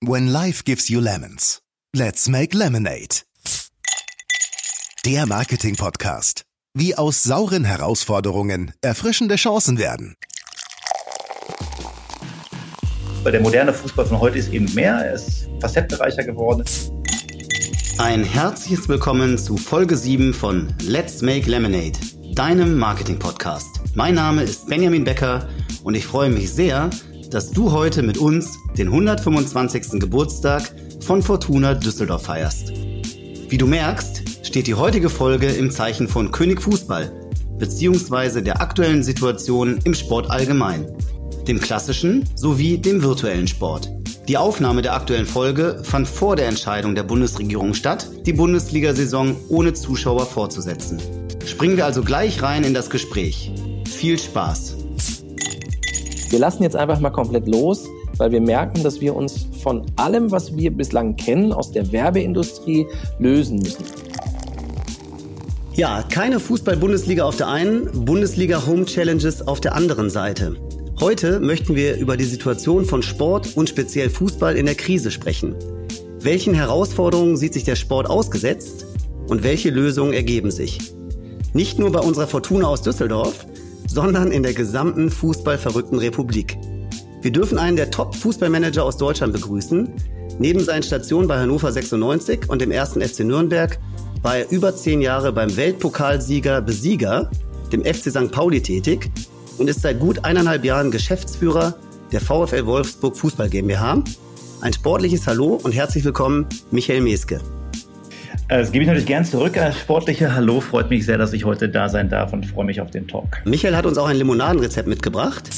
When life gives you lemons, let's make lemonade. Der Marketing-Podcast. Wie aus sauren Herausforderungen erfrischende Chancen werden. Der moderne Fußball von heute ist eben mehr, er ist facettenreicher geworden. Ein herzliches Willkommen zu Folge 7 von Let's Make Lemonade, deinem Marketing-Podcast. Mein Name ist Benjamin Becker und ich freue mich sehr, dass du heute mit uns den 125. Geburtstag von Fortuna Düsseldorf feierst. Wie du merkst, steht die heutige Folge im Zeichen von König Fußball, beziehungsweise der aktuellen Situation im Sport allgemein, dem klassischen sowie dem virtuellen Sport. Die Aufnahme der aktuellen Folge fand vor der Entscheidung der Bundesregierung statt, die Bundesliga-Saison ohne Zuschauer fortzusetzen. Springen wir also gleich rein in das Gespräch. Viel Spaß! Wir lassen jetzt einfach mal komplett los, weil wir merken, dass wir uns von allem, was wir bislang kennen, aus der Werbeindustrie lösen müssen. Ja, keine Fußball-Bundesliga auf der einen, Bundesliga Home Challenges auf der anderen Seite. Heute möchten wir über die Situation von Sport und speziell Fußball in der Krise sprechen. Welchen Herausforderungen sieht sich der Sport ausgesetzt und welche Lösungen ergeben sich? Nicht nur bei unserer Fortuna aus Düsseldorf, sondern in der gesamten fußballverrückten Republik. Wir dürfen einen der Top-Fußballmanager aus Deutschland begrüßen. Neben seinen Stationen bei Hannover 96 und dem ersten FC Nürnberg war er über zehn Jahre beim Weltpokalsieger Besieger, dem FC St. Pauli tätig und ist seit gut eineinhalb Jahren Geschäftsführer der VfL Wolfsburg Fußball GmbH. Ein sportliches Hallo und herzlich willkommen, Michael Meske. Das gebe ich natürlich gern zurück. Als sportliche Hallo freut mich sehr, dass ich heute da sein darf und freue mich auf den Talk. Michael hat uns auch ein Limonadenrezept mitgebracht.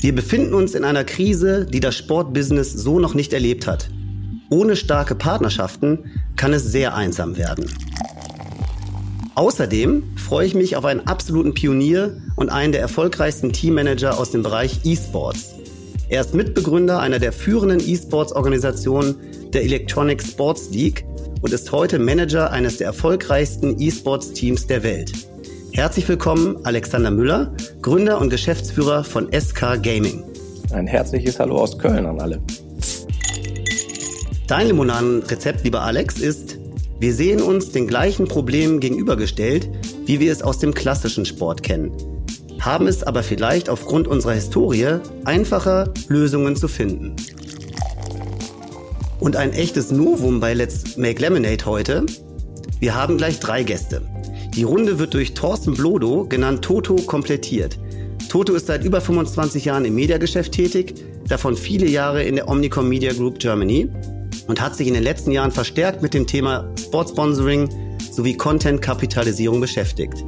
Wir befinden uns in einer Krise, die das Sportbusiness so noch nicht erlebt hat. Ohne starke Partnerschaften kann es sehr einsam werden. Außerdem freue ich mich auf einen absoluten Pionier und einen der erfolgreichsten Teammanager aus dem Bereich E-Sports. Er ist Mitbegründer einer der führenden E-Sports-Organisationen der Electronic Sports League und ist heute Manager eines der erfolgreichsten E-Sports-Teams der Welt. Herzlich willkommen, Alexander Müller, Gründer und Geschäftsführer von SK Gaming. Ein herzliches Hallo aus Köln an alle. Dein Limonadenrezept, lieber Alex, ist wir sehen uns den gleichen Problemen gegenübergestellt, wie wir es aus dem klassischen Sport kennen, haben es aber vielleicht aufgrund unserer Historie einfacher, Lösungen zu finden. Und ein echtes Novum bei Let's Make Lemonade heute. Wir haben gleich drei Gäste. Die Runde wird durch Thorsten Blodo, genannt Toto, komplettiert. Toto ist seit über 25 Jahren im Mediageschäft tätig, davon viele Jahre in der Omnicom Media Group Germany und hat sich in den letzten Jahren verstärkt mit dem Thema Sportsponsoring sowie Content-Kapitalisierung beschäftigt.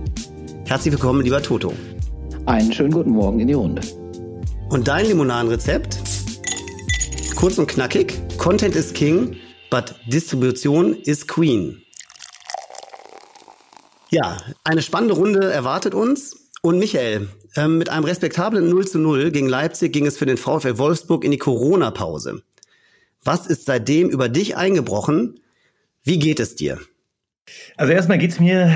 Herzlich willkommen, lieber Toto. Einen schönen guten Morgen in die Runde. Und dein Limonadenrezept? Kurz und knackig. Content is King, but Distribution is Queen. Ja, eine spannende Runde erwartet uns. Und Michael, äh, mit einem respektablen 0 zu 0 gegen Leipzig ging es für den VfL Wolfsburg in die Corona-Pause. Was ist seitdem über dich eingebrochen? Wie geht es dir? Also erstmal geht's mir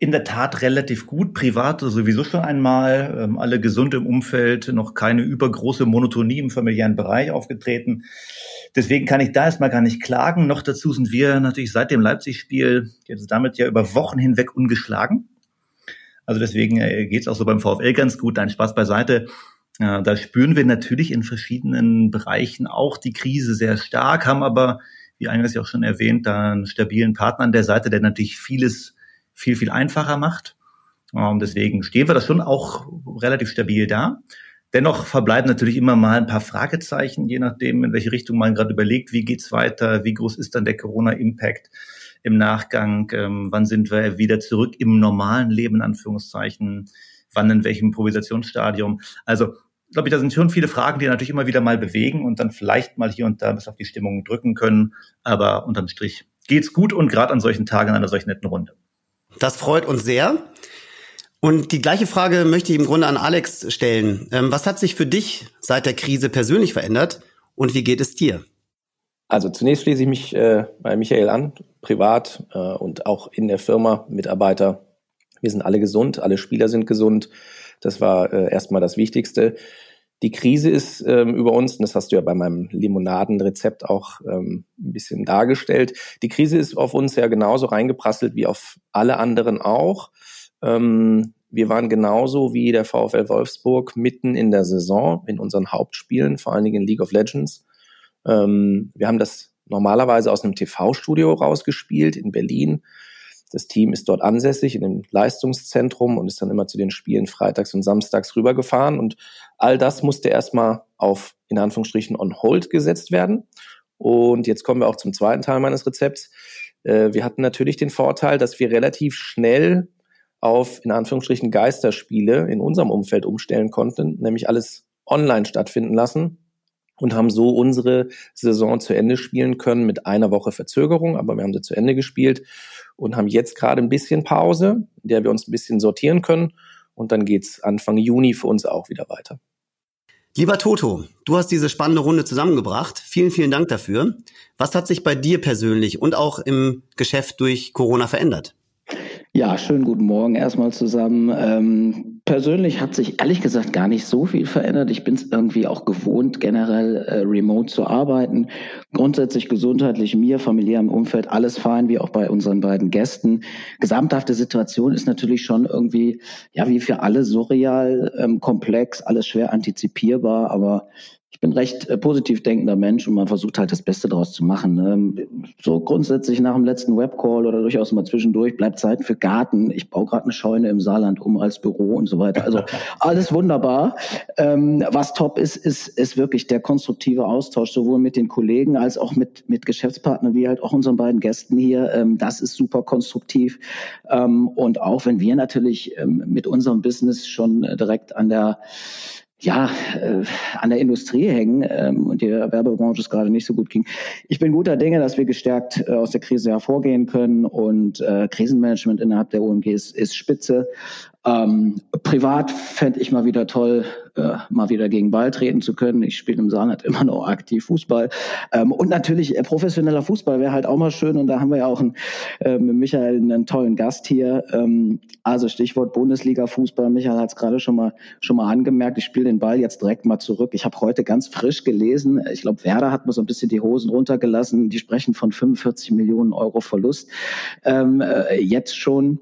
in der Tat relativ gut. Privat sowieso schon einmal. Ähm, alle gesund im Umfeld, noch keine übergroße Monotonie im familiären Bereich aufgetreten. Deswegen kann ich da erstmal gar nicht klagen. Noch dazu sind wir natürlich seit dem Leipzig-Spiel jetzt damit ja über Wochen hinweg ungeschlagen. Also deswegen äh, geht's auch so beim VfL ganz gut. Dein Spaß beiseite. Ja, da spüren wir natürlich in verschiedenen Bereichen auch die Krise sehr stark, haben aber, wie eingangs ja auch schon erwähnt, da einen stabilen Partner an der Seite, der natürlich vieles viel, viel einfacher macht. Und deswegen stehen wir das schon auch relativ stabil da. Dennoch verbleiben natürlich immer mal ein paar Fragezeichen, je nachdem, in welche Richtung man gerade überlegt, wie geht's weiter, wie groß ist dann der Corona-Impact im Nachgang, ähm, wann sind wir wieder zurück im normalen Leben, in Anführungszeichen, wann in welchem Improvisationsstadium. Also glaube ich, da sind schon viele Fragen, die natürlich immer wieder mal bewegen und dann vielleicht mal hier und da bis auf die Stimmung drücken können. Aber unterm Strich geht's gut und gerade an solchen Tagen, an einer solchen netten Runde. Das freut uns sehr. Und die gleiche Frage möchte ich im Grunde an Alex stellen. Ähm, was hat sich für dich seit der Krise persönlich verändert und wie geht es dir? Also zunächst schließe ich mich äh, bei Michael an, privat äh, und auch in der Firma, Mitarbeiter. Wir sind alle gesund, alle Spieler sind gesund. Das war äh, erstmal das Wichtigste. Die Krise ist ähm, über uns, und das hast du ja bei meinem Limonadenrezept auch ähm, ein bisschen dargestellt, die Krise ist auf uns ja genauso reingeprasselt wie auf alle anderen auch. Ähm, wir waren genauso wie der VfL Wolfsburg mitten in der Saison in unseren Hauptspielen, vor allen Dingen in League of Legends. Ähm, wir haben das normalerweise aus einem TV-Studio rausgespielt in Berlin. Das Team ist dort ansässig in dem Leistungszentrum und ist dann immer zu den Spielen freitags und samstags rübergefahren. Und all das musste erstmal auf, in Anführungsstrichen, on hold gesetzt werden. Und jetzt kommen wir auch zum zweiten Teil meines Rezepts. Äh, wir hatten natürlich den Vorteil, dass wir relativ schnell auf, in Anführungsstrichen, Geisterspiele in unserem Umfeld umstellen konnten, nämlich alles online stattfinden lassen und haben so unsere Saison zu Ende spielen können mit einer Woche Verzögerung, aber wir haben sie zu Ende gespielt und haben jetzt gerade ein bisschen Pause, in der wir uns ein bisschen sortieren können und dann geht's Anfang Juni für uns auch wieder weiter. Lieber Toto, du hast diese spannende Runde zusammengebracht. Vielen, vielen Dank dafür. Was hat sich bei dir persönlich und auch im Geschäft durch Corona verändert? Ja, schönen guten Morgen erstmal zusammen. Ähm, persönlich hat sich ehrlich gesagt gar nicht so viel verändert. Ich bin es irgendwie auch gewohnt, generell äh, remote zu arbeiten. Grundsätzlich gesundheitlich mir, familiärem Umfeld, alles fein, wie auch bei unseren beiden Gästen. Gesamthafte Situation ist natürlich schon irgendwie, ja, wie für alle surreal, ähm, komplex, alles schwer antizipierbar, aber ich bin recht äh, positiv denkender Mensch und man versucht halt das Beste daraus zu machen. Ne? So grundsätzlich nach dem letzten Webcall oder durchaus mal zwischendurch bleibt Zeit für Garten. Ich baue gerade eine Scheune im Saarland um als Büro und so weiter. Also alles wunderbar. Ähm, was top ist, ist, ist wirklich der konstruktive Austausch, sowohl mit den Kollegen als auch mit, mit Geschäftspartnern, wie halt auch unseren beiden Gästen hier. Ähm, das ist super konstruktiv. Ähm, und auch wenn wir natürlich ähm, mit unserem Business schon direkt an der ja, äh, an der Industrie hängen ähm, und die Werbebranche es gerade nicht so gut ging. Ich bin guter Dinge, dass wir gestärkt äh, aus der Krise hervorgehen können und äh, Krisenmanagement innerhalb der OMG ist, ist spitze. Ähm, privat fände ich mal wieder toll, äh, mal wieder gegen Ball treten zu können. Ich spiele im Saarland immer noch aktiv Fußball. Ähm, und natürlich äh, professioneller Fußball wäre halt auch mal schön. Und da haben wir ja auch einen, äh, mit Michael einen tollen Gast hier. Ähm, also Stichwort Bundesliga-Fußball. Michael hat es gerade schon mal, schon mal angemerkt. Ich spiele den Ball jetzt direkt mal zurück. Ich habe heute ganz frisch gelesen. Ich glaube, Werder hat mal so ein bisschen die Hosen runtergelassen. Die sprechen von 45 Millionen Euro Verlust. Ähm, äh, jetzt schon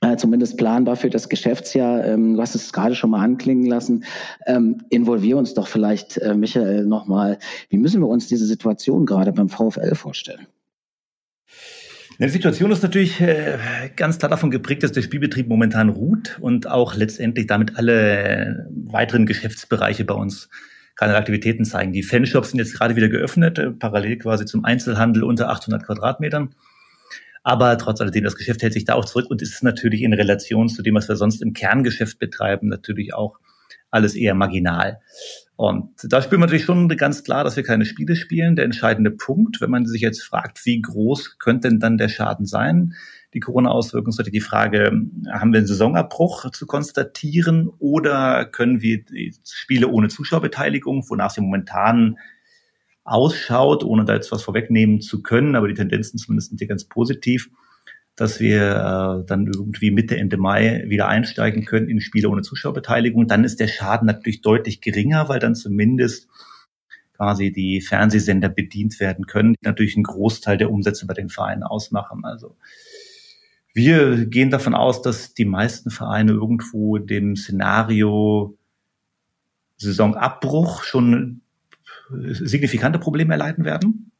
äh, zumindest planbar für das Geschäftsjahr. Ähm, du hast es gerade schon mal anklingen lassen. Ähm, involvier uns doch vielleicht, äh, Michael, nochmal. Wie müssen wir uns diese Situation gerade beim VfL vorstellen? Die Situation ist natürlich äh, ganz klar davon geprägt, dass der Spielbetrieb momentan ruht und auch letztendlich damit alle weiteren Geschäftsbereiche bei uns keine Aktivitäten zeigen. Die Fanshops sind jetzt gerade wieder geöffnet, äh, parallel quasi zum Einzelhandel unter 800 Quadratmetern. Aber trotz alledem, das Geschäft hält sich da auch zurück und ist natürlich in Relation zu dem, was wir sonst im Kerngeschäft betreiben, natürlich auch alles eher marginal. Und da spüren wir natürlich schon ganz klar, dass wir keine Spiele spielen. Der entscheidende Punkt, wenn man sich jetzt fragt, wie groß könnte denn dann der Schaden sein? Die Corona-Auswirkungen natürlich die Frage, haben wir einen Saisonabbruch zu konstatieren oder können wir die Spiele ohne Zuschauerbeteiligung, wonach sie momentan ausschaut, ohne da jetzt was vorwegnehmen zu können, aber die Tendenzen zumindest sind hier ganz positiv, dass wir äh, dann irgendwie Mitte, Ende Mai wieder einsteigen können in Spiele ohne Zuschauerbeteiligung. Dann ist der Schaden natürlich deutlich geringer, weil dann zumindest quasi die Fernsehsender bedient werden können, die natürlich einen Großteil der Umsätze bei den Vereinen ausmachen. Also wir gehen davon aus, dass die meisten Vereine irgendwo dem Szenario Saisonabbruch schon signifikante Probleme erleiden werden.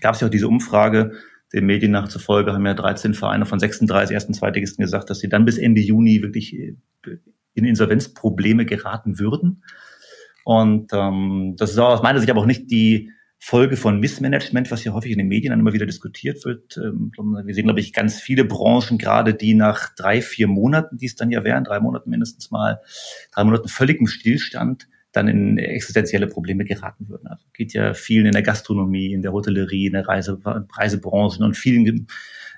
Gab es ja auch diese Umfrage, den Medien nach zufolge haben ja 13 Vereine von 36 ersten Zweitligisten gesagt, dass sie dann bis Ende Juni wirklich äh, in Insolvenzprobleme geraten würden. Und ähm, das ist auch aus meiner Sicht aber auch nicht die Folge von Missmanagement, was ja häufig in den Medien dann immer wieder diskutiert wird. Ähm, wir sehen, glaube ich, ganz viele Branchen gerade, die nach drei, vier Monaten, die es dann ja wären, drei Monaten mindestens mal, drei Monaten völligem Stillstand, dann in existenzielle Probleme geraten würden. Also geht ja vielen in der Gastronomie, in der Hotellerie, in der Reise, Reisebranche und vielen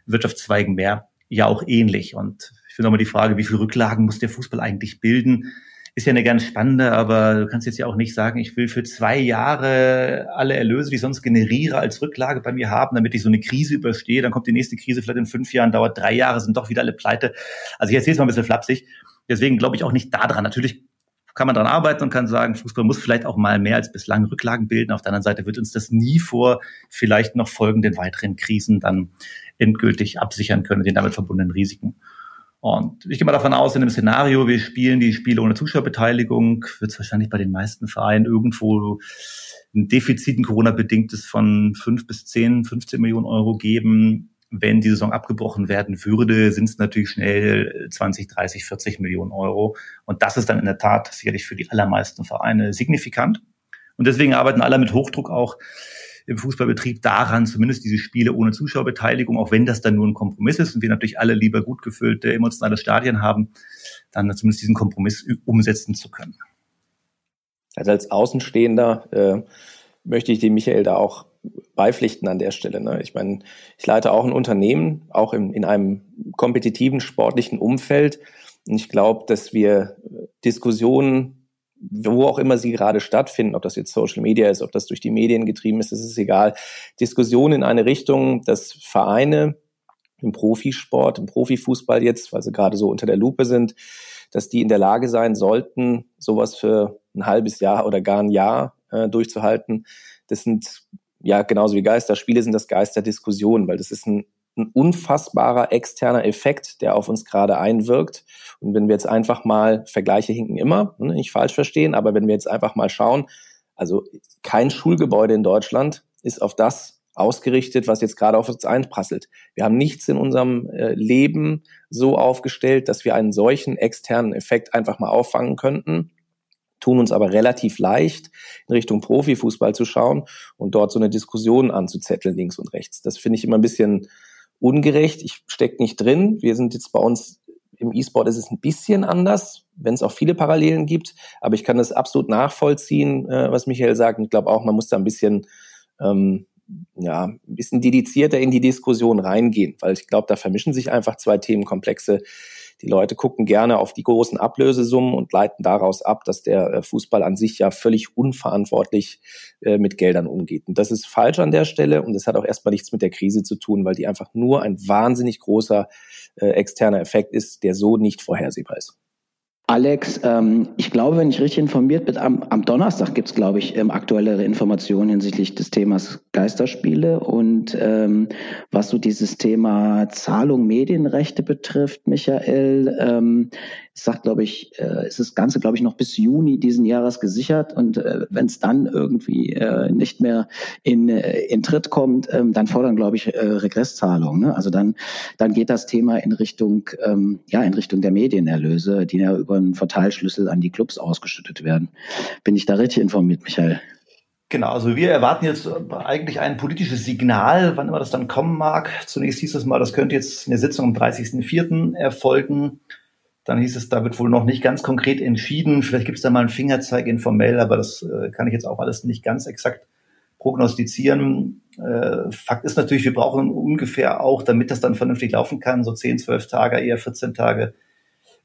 Wirtschaftszweigen mehr ja auch ähnlich. Und ich finde auch mal die Frage, wie viel Rücklagen muss der Fußball eigentlich bilden? Ist ja eine ganz spannende, aber du kannst jetzt ja auch nicht sagen, ich will für zwei Jahre alle Erlöse, die ich sonst generiere, als Rücklage bei mir haben, damit ich so eine Krise überstehe. Dann kommt die nächste Krise vielleicht in fünf Jahren, dauert drei Jahre, sind doch wieder alle pleite. Also ich erzähle es mal ein bisschen flapsig. Deswegen glaube ich auch nicht daran. Natürlich kann man dran arbeiten und kann sagen, Fußball muss vielleicht auch mal mehr als bislang Rücklagen bilden. Auf der anderen Seite wird uns das nie vor vielleicht noch folgenden weiteren Krisen dann endgültig absichern können, den damit verbundenen Risiken. Und ich gehe mal davon aus, in dem Szenario, wir spielen die Spiele ohne Zuschauerbeteiligung, wird es wahrscheinlich bei den meisten Vereinen irgendwo ein Defizit, ein Corona-bedingtes von fünf bis zehn, 15 Millionen Euro geben wenn die Saison abgebrochen werden würde, sind es natürlich schnell 20, 30, 40 Millionen Euro. Und das ist dann in der Tat sicherlich für die allermeisten Vereine signifikant. Und deswegen arbeiten alle mit Hochdruck auch im Fußballbetrieb daran, zumindest diese Spiele ohne Zuschauerbeteiligung, auch wenn das dann nur ein Kompromiss ist und wir natürlich alle lieber gut gefüllte, emotionale Stadien haben, dann zumindest diesen Kompromiss umsetzen zu können. Also als Außenstehender äh, möchte ich dem Michael da auch beipflichten an der Stelle. Ne? Ich meine, ich leite auch ein Unternehmen, auch in, in einem kompetitiven sportlichen Umfeld. Und ich glaube, dass wir Diskussionen, wo auch immer sie gerade stattfinden, ob das jetzt Social Media ist, ob das durch die Medien getrieben ist, das ist egal. Diskussionen in eine Richtung, dass Vereine im Profisport, im Profifußball jetzt, weil sie gerade so unter der Lupe sind, dass die in der Lage sein sollten, sowas für ein halbes Jahr oder gar ein Jahr äh, durchzuhalten. Das sind ja, genauso wie Geisterspiele sind das Geisterdiskussionen, weil das ist ein, ein unfassbarer externer Effekt, der auf uns gerade einwirkt. Und wenn wir jetzt einfach mal, Vergleiche hinken immer, ne, nicht falsch verstehen, aber wenn wir jetzt einfach mal schauen, also kein Schulgebäude in Deutschland ist auf das ausgerichtet, was jetzt gerade auf uns einprasselt. Wir haben nichts in unserem äh, Leben so aufgestellt, dass wir einen solchen externen Effekt einfach mal auffangen könnten tun uns aber relativ leicht, in Richtung Profifußball zu schauen und dort so eine Diskussion anzuzetteln, links und rechts. Das finde ich immer ein bisschen ungerecht. Ich stecke nicht drin. Wir sind jetzt bei uns im E-Sport ist es ein bisschen anders, wenn es auch viele Parallelen gibt, aber ich kann das absolut nachvollziehen, äh, was Michael sagt. Und ich glaube auch, man muss da ein bisschen ähm, ja, ein bisschen dedizierter in die Diskussion reingehen, weil ich glaube, da vermischen sich einfach zwei Themenkomplexe, die Leute gucken gerne auf die großen Ablösesummen und leiten daraus ab, dass der äh, Fußball an sich ja völlig unverantwortlich äh, mit Geldern umgeht. Und das ist falsch an der Stelle und das hat auch erstmal nichts mit der Krise zu tun, weil die einfach nur ein wahnsinnig großer äh, externer Effekt ist, der so nicht vorhersehbar ist. Alex, ähm, ich glaube, wenn ich richtig informiert bin, am, am Donnerstag gibt es, glaube ich, ähm, aktuellere Informationen hinsichtlich des Themas Geisterspiele und ähm, was so dieses Thema Zahlung Medienrechte betrifft, Michael, ähm, sagt, glaube ich, äh, ist das Ganze, glaube ich, noch bis Juni diesen Jahres gesichert und äh, wenn es dann irgendwie äh, nicht mehr in, äh, in Tritt kommt, ähm, dann fordern, glaube ich, äh, Regresszahlungen. Ne? Also dann, dann geht das Thema in Richtung, ähm, ja, in Richtung der Medienerlöse, die ja über einen Verteilschlüssel an die Clubs ausgeschüttet werden. Bin ich da richtig informiert, Michael? Genau, also wir erwarten jetzt eigentlich ein politisches Signal, wann immer das dann kommen mag. Zunächst hieß es mal, das könnte jetzt in der Sitzung am 30.04. erfolgen. Dann hieß es, da wird wohl noch nicht ganz konkret entschieden. Vielleicht gibt es da mal einen Fingerzeig informell, aber das äh, kann ich jetzt auch alles nicht ganz exakt prognostizieren. Äh, Fakt ist natürlich, wir brauchen ungefähr auch, damit das dann vernünftig laufen kann, so 10, 12 Tage, eher 14 Tage äh,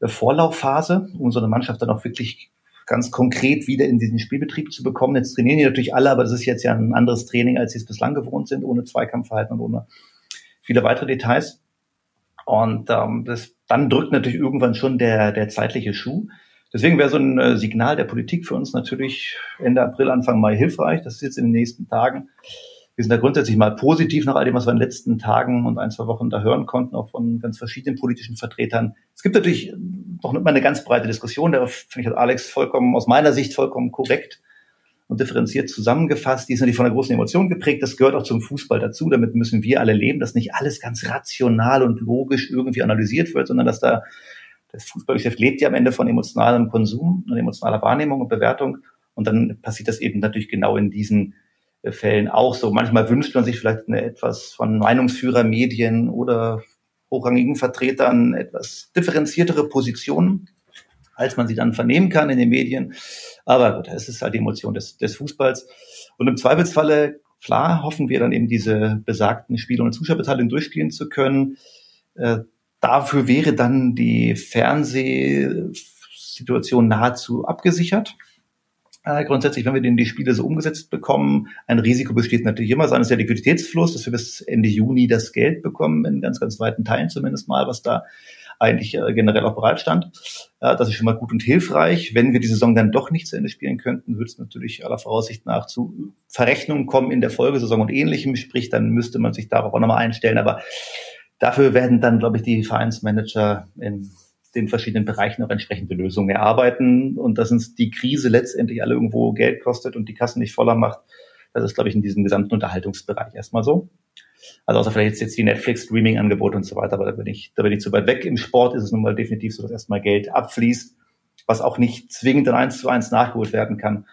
Vorlaufphase, um so eine Mannschaft dann auch wirklich ganz konkret wieder in diesen Spielbetrieb zu bekommen. Jetzt trainieren die natürlich alle, aber das ist jetzt ja ein anderes Training, als sie es bislang gewohnt sind, ohne Zweikampfverhalten und ohne viele weitere Details. Und ähm, das, dann drückt natürlich irgendwann schon der, der zeitliche Schuh. Deswegen wäre so ein äh, Signal der Politik für uns natürlich Ende April, Anfang Mai hilfreich. Das ist jetzt in den nächsten Tagen. Wir sind da grundsätzlich mal positiv nach all dem, was wir in den letzten Tagen und ein, zwei Wochen da hören konnten, auch von ganz verschiedenen politischen Vertretern. Es gibt natürlich noch mal eine ganz breite Diskussion. Da finde ich hat Alex vollkommen, aus meiner Sicht vollkommen korrekt und differenziert zusammengefasst. Die ist natürlich von einer großen Emotion geprägt. Das gehört auch zum Fußball dazu. Damit müssen wir alle leben, dass nicht alles ganz rational und logisch irgendwie analysiert wird, sondern dass da das Fußballgeschäft lebt ja am Ende von emotionalem Konsum und emotionaler Wahrnehmung und Bewertung. Und dann passiert das eben natürlich genau in diesen Fällen auch so. Manchmal wünscht man sich vielleicht eine etwas von Meinungsführer, Medien oder hochrangigen Vertretern etwas differenziertere Positionen als man sie dann vernehmen kann in den Medien. Aber gut, es ist halt die Emotion des, des Fußballs. Und im Zweifelsfalle, klar, hoffen wir dann eben diese besagten Spiele und Zuschauerbeteiligung durchspielen zu können. Äh, dafür wäre dann die Fernsehsituation nahezu abgesichert. Äh, grundsätzlich, wenn wir denn die Spiele so umgesetzt bekommen, ein Risiko besteht natürlich immer, sein ist der Liquiditätsfluss, dass wir bis Ende Juni das Geld bekommen, in ganz, ganz weiten Teilen zumindest mal, was da eigentlich äh, generell auch bereit stand. Äh, das ist schon mal gut und hilfreich. Wenn wir die Saison dann doch nicht zu Ende spielen könnten, würde es natürlich aller Voraussicht nach zu Verrechnungen kommen in der Folgesaison und ähnlichem. Sprich, dann müsste man sich darauf auch nochmal einstellen. Aber dafür werden dann, glaube ich, die Vereinsmanager in den verschiedenen Bereichen auch entsprechende Lösungen erarbeiten und dass uns die Krise letztendlich alle irgendwo Geld kostet und die Kassen nicht voller macht, das ist, glaube ich, in diesem gesamten Unterhaltungsbereich erstmal so. Also außer vielleicht jetzt die Netflix-Streaming-Angebote und so weiter, aber da bin ich, da bin ich zu weit weg. Im Sport ist es nun mal definitiv so, dass erstmal Geld abfließt, was auch nicht zwingend dann eins zu eins nachgeholt werden kann.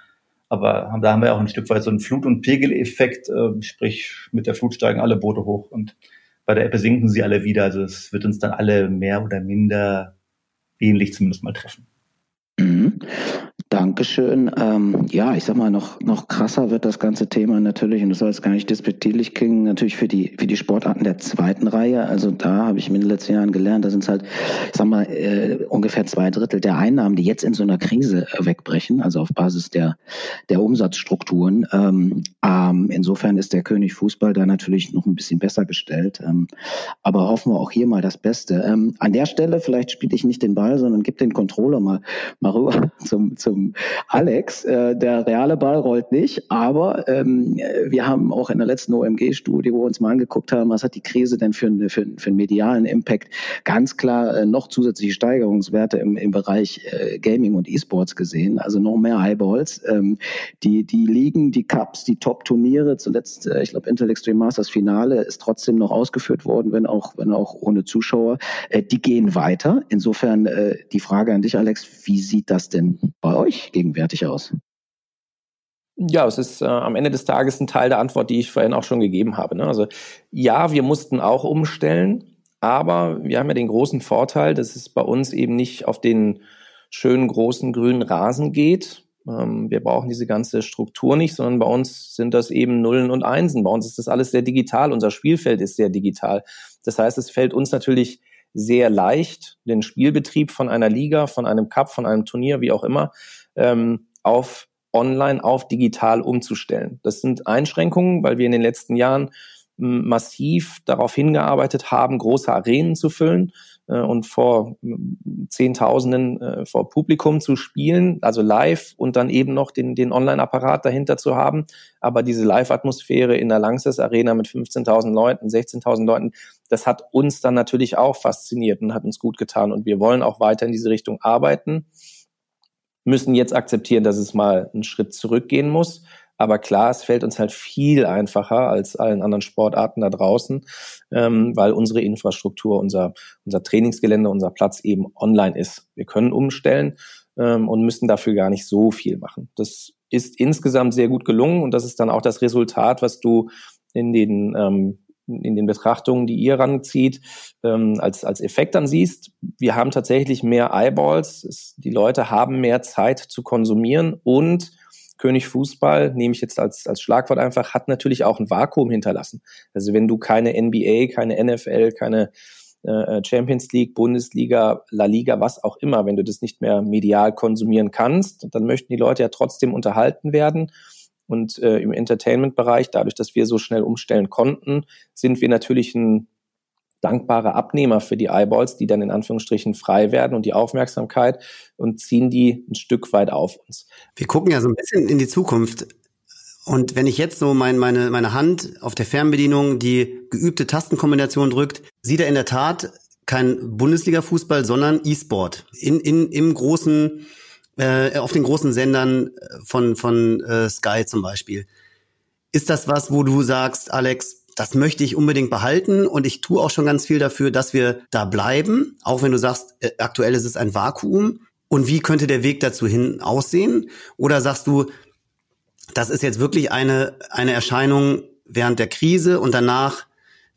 Aber da haben wir auch ein Stück weit so einen Flut- und Pegeleffekt, äh, sprich mit der Flut steigen alle Boote hoch und bei der Ebbe sinken sie alle wieder. Also es wird uns dann alle mehr oder minder ähnlich zumindest mal treffen. Dankeschön. Ähm, ja, ich sag mal, noch, noch krasser wird das ganze Thema natürlich, und das soll jetzt gar nicht despektierlich klingen, natürlich für die, für die Sportarten der zweiten Reihe. Also da habe ich in den letzten Jahren gelernt, da sind es halt, ich sag mal, äh, ungefähr zwei Drittel der Einnahmen, die jetzt in so einer Krise äh, wegbrechen, also auf Basis der, der Umsatzstrukturen. Ähm, ähm, insofern ist der König Fußball da natürlich noch ein bisschen besser gestellt. Ähm, aber hoffen wir auch hier mal das Beste. Ähm, an der Stelle, vielleicht spiele ich nicht den Ball, sondern gebe den Controller mal, mal rüber zum, zum Alex. Äh, der reale Ball rollt nicht, aber ähm, wir haben auch in der letzten OMG-Studie, wo wir uns mal angeguckt haben, was hat die Krise denn für, für, für einen medialen Impact, ganz klar äh, noch zusätzliche Steigerungswerte im, im Bereich äh, Gaming und E-Sports gesehen, also noch mehr Eyeballs. Ähm, die, die Ligen, die Cups, die Top-Turniere, zuletzt, äh, ich glaube, Intel Extreme Masters Finale ist trotzdem noch ausgeführt worden, wenn auch, wenn auch ohne Zuschauer. Äh, die gehen weiter. Insofern äh, die Frage an dich, Alex, wie sieht das denn bei euch euch gegenwärtig aus? Ja, es ist äh, am Ende des Tages ein Teil der Antwort, die ich vorhin auch schon gegeben habe. Ne? Also ja, wir mussten auch umstellen, aber wir haben ja den großen Vorteil, dass es bei uns eben nicht auf den schönen großen grünen Rasen geht. Ähm, wir brauchen diese ganze Struktur nicht, sondern bei uns sind das eben Nullen und Einsen. Bei uns ist das alles sehr digital. Unser Spielfeld ist sehr digital. Das heißt, es fällt uns natürlich sehr leicht, den Spielbetrieb von einer Liga, von einem Cup, von einem Turnier, wie auch immer, ähm, auf online, auf digital umzustellen. Das sind Einschränkungen, weil wir in den letzten Jahren massiv darauf hingearbeitet haben, große Arenen zu füllen äh, und vor Zehntausenden äh, vor Publikum zu spielen, also live und dann eben noch den, den Online-Apparat dahinter zu haben. Aber diese Live-Atmosphäre in der Langsess Arena mit 15.000 Leuten, 16.000 Leuten, das hat uns dann natürlich auch fasziniert und hat uns gut getan. Und wir wollen auch weiter in diese Richtung arbeiten müssen jetzt akzeptieren, dass es mal einen Schritt zurückgehen muss. Aber klar, es fällt uns halt viel einfacher als allen anderen Sportarten da draußen, ähm, weil unsere Infrastruktur, unser, unser Trainingsgelände, unser Platz eben online ist. Wir können umstellen ähm, und müssen dafür gar nicht so viel machen. Das ist insgesamt sehr gut gelungen und das ist dann auch das Resultat, was du in den ähm, in den Betrachtungen, die ihr ranzieht, ähm, als, als Effekt dann siehst. Wir haben tatsächlich mehr Eyeballs. Es, die Leute haben mehr Zeit zu konsumieren und König Fußball, nehme ich jetzt als, als Schlagwort einfach, hat natürlich auch ein Vakuum hinterlassen. Also wenn du keine NBA, keine NFL, keine äh, Champions League, Bundesliga, La Liga, was auch immer, wenn du das nicht mehr medial konsumieren kannst, dann möchten die Leute ja trotzdem unterhalten werden. Und äh, im Entertainment-Bereich, dadurch, dass wir so schnell umstellen konnten, sind wir natürlich ein dankbarer Abnehmer für die Eyeballs, die dann in Anführungsstrichen frei werden und die Aufmerksamkeit und ziehen die ein Stück weit auf uns. Wir gucken ja so ein bisschen in die Zukunft. Und wenn ich jetzt so mein, meine, meine Hand auf der Fernbedienung die geübte Tastenkombination drückt, sieht er in der Tat kein Bundesliga-Fußball, sondern E-Sport. In, in, Im großen äh, auf den großen Sendern äh, von, von äh, Sky zum Beispiel. Ist das was, wo du sagst, Alex, das möchte ich unbedingt behalten und ich tue auch schon ganz viel dafür, dass wir da bleiben, auch wenn du sagst, äh, aktuell ist es ein Vakuum. Und wie könnte der Weg dazu hin aussehen? Oder sagst du, das ist jetzt wirklich eine, eine Erscheinung während der Krise und danach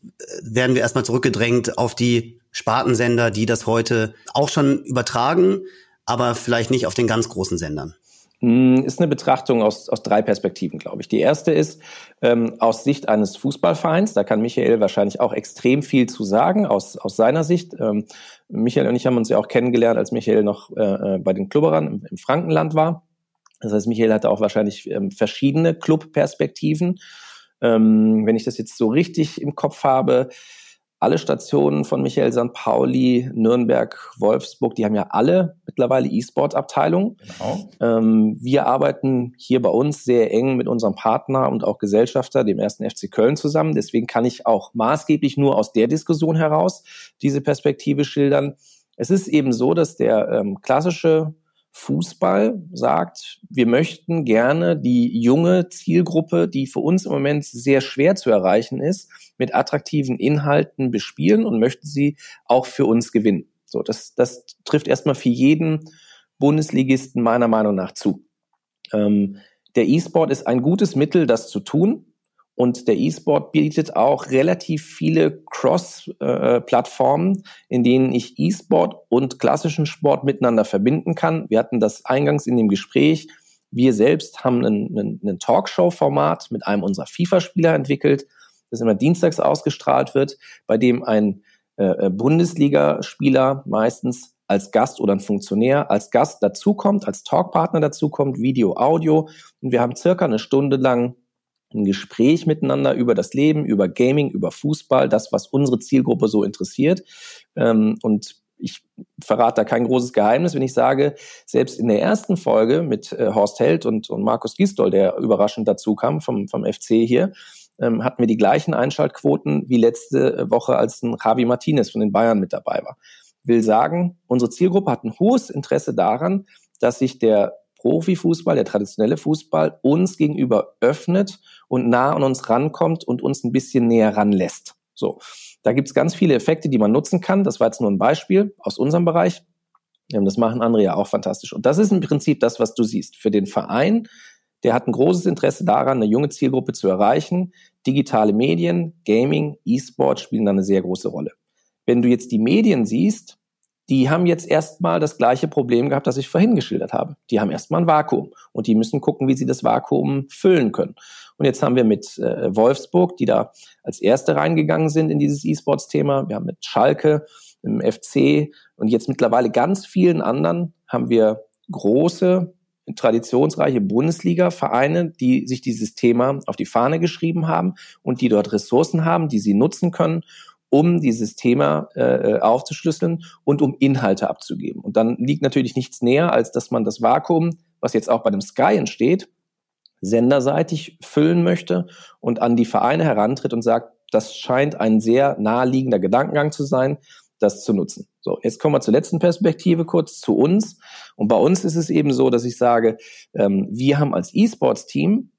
äh, werden wir erstmal zurückgedrängt auf die Spartensender, die das heute auch schon übertragen, aber vielleicht nicht auf den ganz großen Sendern? Hm, ist eine Betrachtung aus, aus drei Perspektiven, glaube ich. Die erste ist ähm, aus Sicht eines Fußballvereins. Da kann Michael wahrscheinlich auch extrem viel zu sagen aus, aus seiner Sicht. Ähm, Michael und ich haben uns ja auch kennengelernt, als Michael noch äh, äh, bei den Klubberern im, im, Frankenland war. Das heißt, Michael hatte auch wahrscheinlich ähm, verschiedene Clubperspektiven. Ähm, wenn ich das jetzt so richtig im Kopf habe, alle Stationen von Michael St. Pauli, Nürnberg, Wolfsburg, die haben ja alle mittlerweile E-Sport-Abteilungen. Genau. Ähm, wir arbeiten hier bei uns sehr eng mit unserem Partner und auch Gesellschafter, dem ersten FC Köln zusammen. Deswegen kann ich auch maßgeblich nur aus der Diskussion heraus diese Perspektive schildern. Es ist eben so, dass der ähm, klassische Fußball sagt, wir möchten gerne die junge Zielgruppe, die für uns im Moment sehr schwer zu erreichen ist, mit attraktiven Inhalten bespielen und möchten sie auch für uns gewinnen. So, das, das trifft erstmal für jeden Bundesligisten meiner Meinung nach zu. Ähm, der E-Sport ist ein gutes Mittel, das zu tun. Und der E-Sport bietet auch relativ viele Cross-Plattformen, äh, in denen ich E-Sport und klassischen Sport miteinander verbinden kann. Wir hatten das eingangs in dem Gespräch. Wir selbst haben ein, ein Talkshow-Format mit einem unserer FIFA-Spieler entwickelt, das immer dienstags ausgestrahlt wird, bei dem ein äh, äh, Bundesligaspieler meistens als Gast oder ein Funktionär als Gast dazukommt, als Talkpartner dazukommt, Video, Audio. Und wir haben circa eine Stunde lang ein Gespräch miteinander über das Leben, über Gaming, über Fußball, das, was unsere Zielgruppe so interessiert. Ähm, und ich verrate da kein großes Geheimnis, wenn ich sage, selbst in der ersten Folge mit äh, Horst Held und, und Markus Gisdol, der überraschend dazu kam vom, vom FC hier, ähm, hatten wir die gleichen Einschaltquoten wie letzte Woche, als ein Javi Martinez von den Bayern mit dabei war. Will sagen, unsere Zielgruppe hat ein hohes Interesse daran, dass sich der Profifußball, der traditionelle Fußball uns gegenüber öffnet und nah an uns rankommt und uns ein bisschen näher ranlässt. So, da gibt's ganz viele Effekte, die man nutzen kann. Das war jetzt nur ein Beispiel aus unserem Bereich. Das machen andere ja auch fantastisch. Und das ist im Prinzip das, was du siehst. Für den Verein der hat ein großes Interesse daran, eine junge Zielgruppe zu erreichen. Digitale Medien, Gaming, E-Sport spielen da eine sehr große Rolle. Wenn du jetzt die Medien siehst, die haben jetzt erstmal das gleiche Problem gehabt, das ich vorhin geschildert habe. Die haben erstmal ein Vakuum und die müssen gucken, wie sie das Vakuum füllen können. Und jetzt haben wir mit äh, Wolfsburg, die da als erste reingegangen sind in dieses E-Sports-Thema. Wir haben mit Schalke, im FC und jetzt mittlerweile ganz vielen anderen haben wir große traditionsreiche Bundesliga-Vereine, die sich dieses Thema auf die Fahne geschrieben haben und die dort Ressourcen haben, die sie nutzen können, um dieses Thema äh, aufzuschlüsseln und um Inhalte abzugeben. Und dann liegt natürlich nichts näher, als dass man das Vakuum, was jetzt auch bei dem Sky entsteht, senderseitig füllen möchte und an die Vereine herantritt und sagt, das scheint ein sehr naheliegender Gedankengang zu sein, das zu nutzen. So, jetzt kommen wir zur letzten Perspektive kurz zu uns. Und bei uns ist es eben so, dass ich sage, ähm, wir haben als E-Sports-Team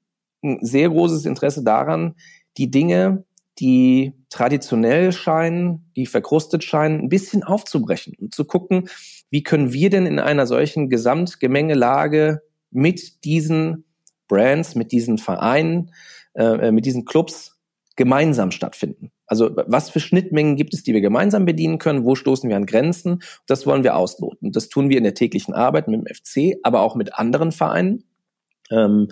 ein sehr großes Interesse daran, die Dinge, die traditionell scheinen, die verkrustet scheinen, ein bisschen aufzubrechen und zu gucken, wie können wir denn in einer solchen Gesamtgemengelage mit diesen Brands, mit diesen Vereinen, äh, äh mit diesen Clubs gemeinsam stattfinden. Also was für Schnittmengen gibt es, die wir gemeinsam bedienen können? Wo stoßen wir an Grenzen? Das wollen wir ausloten. Das tun wir in der täglichen Arbeit mit dem FC, aber auch mit anderen Vereinen. Ähm,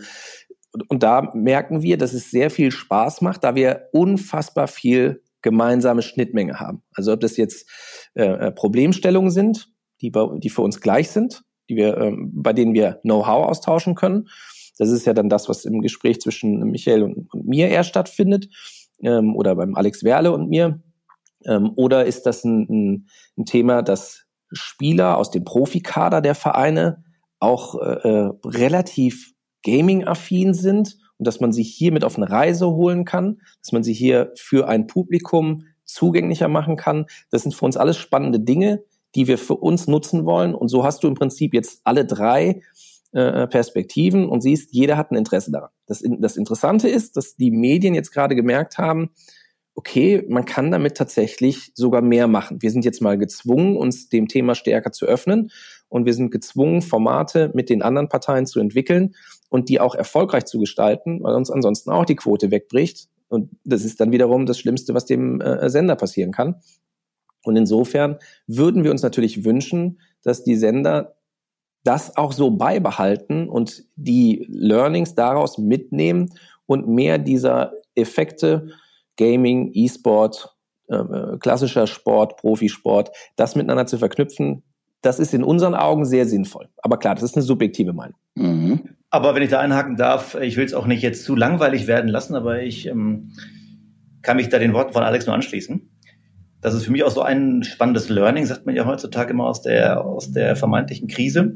und da merken wir, dass es sehr viel Spaß macht, da wir unfassbar viel gemeinsame Schnittmenge haben. Also ob das jetzt äh, äh Problemstellungen sind, die, die für uns gleich sind, die wir, ähm, bei denen wir Know-how austauschen können. Das ist ja dann das, was im Gespräch zwischen Michael und, und mir eher stattfindet ähm, oder beim Alex Werle und mir? Ähm, oder ist das ein, ein, ein Thema, dass Spieler aus dem Profikader der Vereine auch äh, äh, relativ gaming-affin sind und dass man sie hier mit auf eine Reise holen kann, dass man sie hier für ein Publikum zugänglicher machen kann. Das sind für uns alles spannende Dinge, die wir für uns nutzen wollen. Und so hast du im Prinzip jetzt alle drei äh, Perspektiven und siehst, jeder hat ein Interesse daran. Das, das Interessante ist, dass die Medien jetzt gerade gemerkt haben, okay, man kann damit tatsächlich sogar mehr machen. Wir sind jetzt mal gezwungen, uns dem Thema stärker zu öffnen und wir sind gezwungen, Formate mit den anderen Parteien zu entwickeln und die auch erfolgreich zu gestalten, weil uns ansonsten auch die Quote wegbricht. Und das ist dann wiederum das Schlimmste, was dem äh, Sender passieren kann. Und insofern würden wir uns natürlich wünschen, dass die Sender das auch so beibehalten und die Learnings daraus mitnehmen und mehr dieser Effekte, Gaming, E-Sport, äh, klassischer Sport, Profisport, das miteinander zu verknüpfen, das ist in unseren Augen sehr sinnvoll. Aber klar, das ist eine subjektive Meinung. Mhm. Aber wenn ich da einhaken darf, ich will es auch nicht jetzt zu langweilig werden lassen, aber ich ähm, kann mich da den Worten von Alex nur anschließen. das ist für mich auch so ein spannendes Learning, sagt man ja heutzutage immer aus der, aus der vermeintlichen Krise,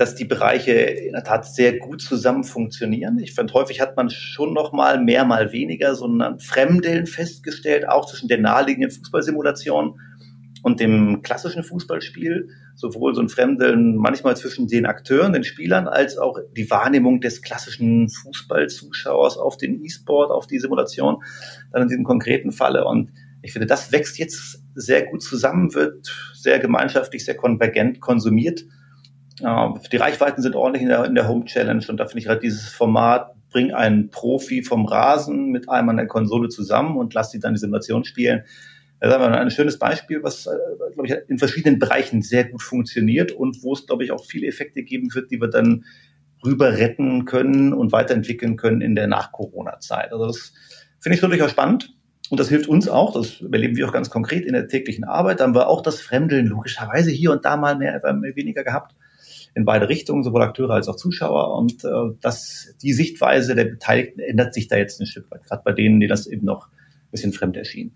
dass die Bereiche in der Tat sehr gut zusammen funktionieren. Ich finde, häufig hat man schon noch mal mehr, mal weniger so ein Fremdeln festgestellt, auch zwischen der naheliegenden Fußballsimulation und dem klassischen Fußballspiel. Sowohl so ein Fremdeln manchmal zwischen den Akteuren, den Spielern, als auch die Wahrnehmung des klassischen Fußballzuschauers auf den E-Sport, auf die Simulation, dann in diesem konkreten Falle. Und ich finde, das wächst jetzt sehr gut zusammen, wird sehr gemeinschaftlich, sehr konvergent konsumiert. Die Reichweiten sind ordentlich in der, in der Home Challenge und da finde ich halt dieses Format, bring einen Profi vom Rasen mit einem an der Konsole zusammen und lass sie dann die Simulation spielen. Das ist aber ein schönes Beispiel, was, äh, glaube ich, in verschiedenen Bereichen sehr gut funktioniert und wo es, glaube ich, auch viele Effekte geben wird, die wir dann rüber retten können und weiterentwickeln können in der Nach-Corona-Zeit. Also das finde ich so durchaus spannend. Und das hilft uns auch, das erleben wir auch ganz konkret in der täglichen Arbeit. Da haben wir auch das Fremdeln logischerweise hier und da mal mehr, mehr weniger gehabt. In beide Richtungen, sowohl Akteure als auch Zuschauer. Und äh, das, die Sichtweise der Beteiligten ändert sich da jetzt ein Stück weit, gerade bei denen, die das eben noch ein bisschen fremd erschien.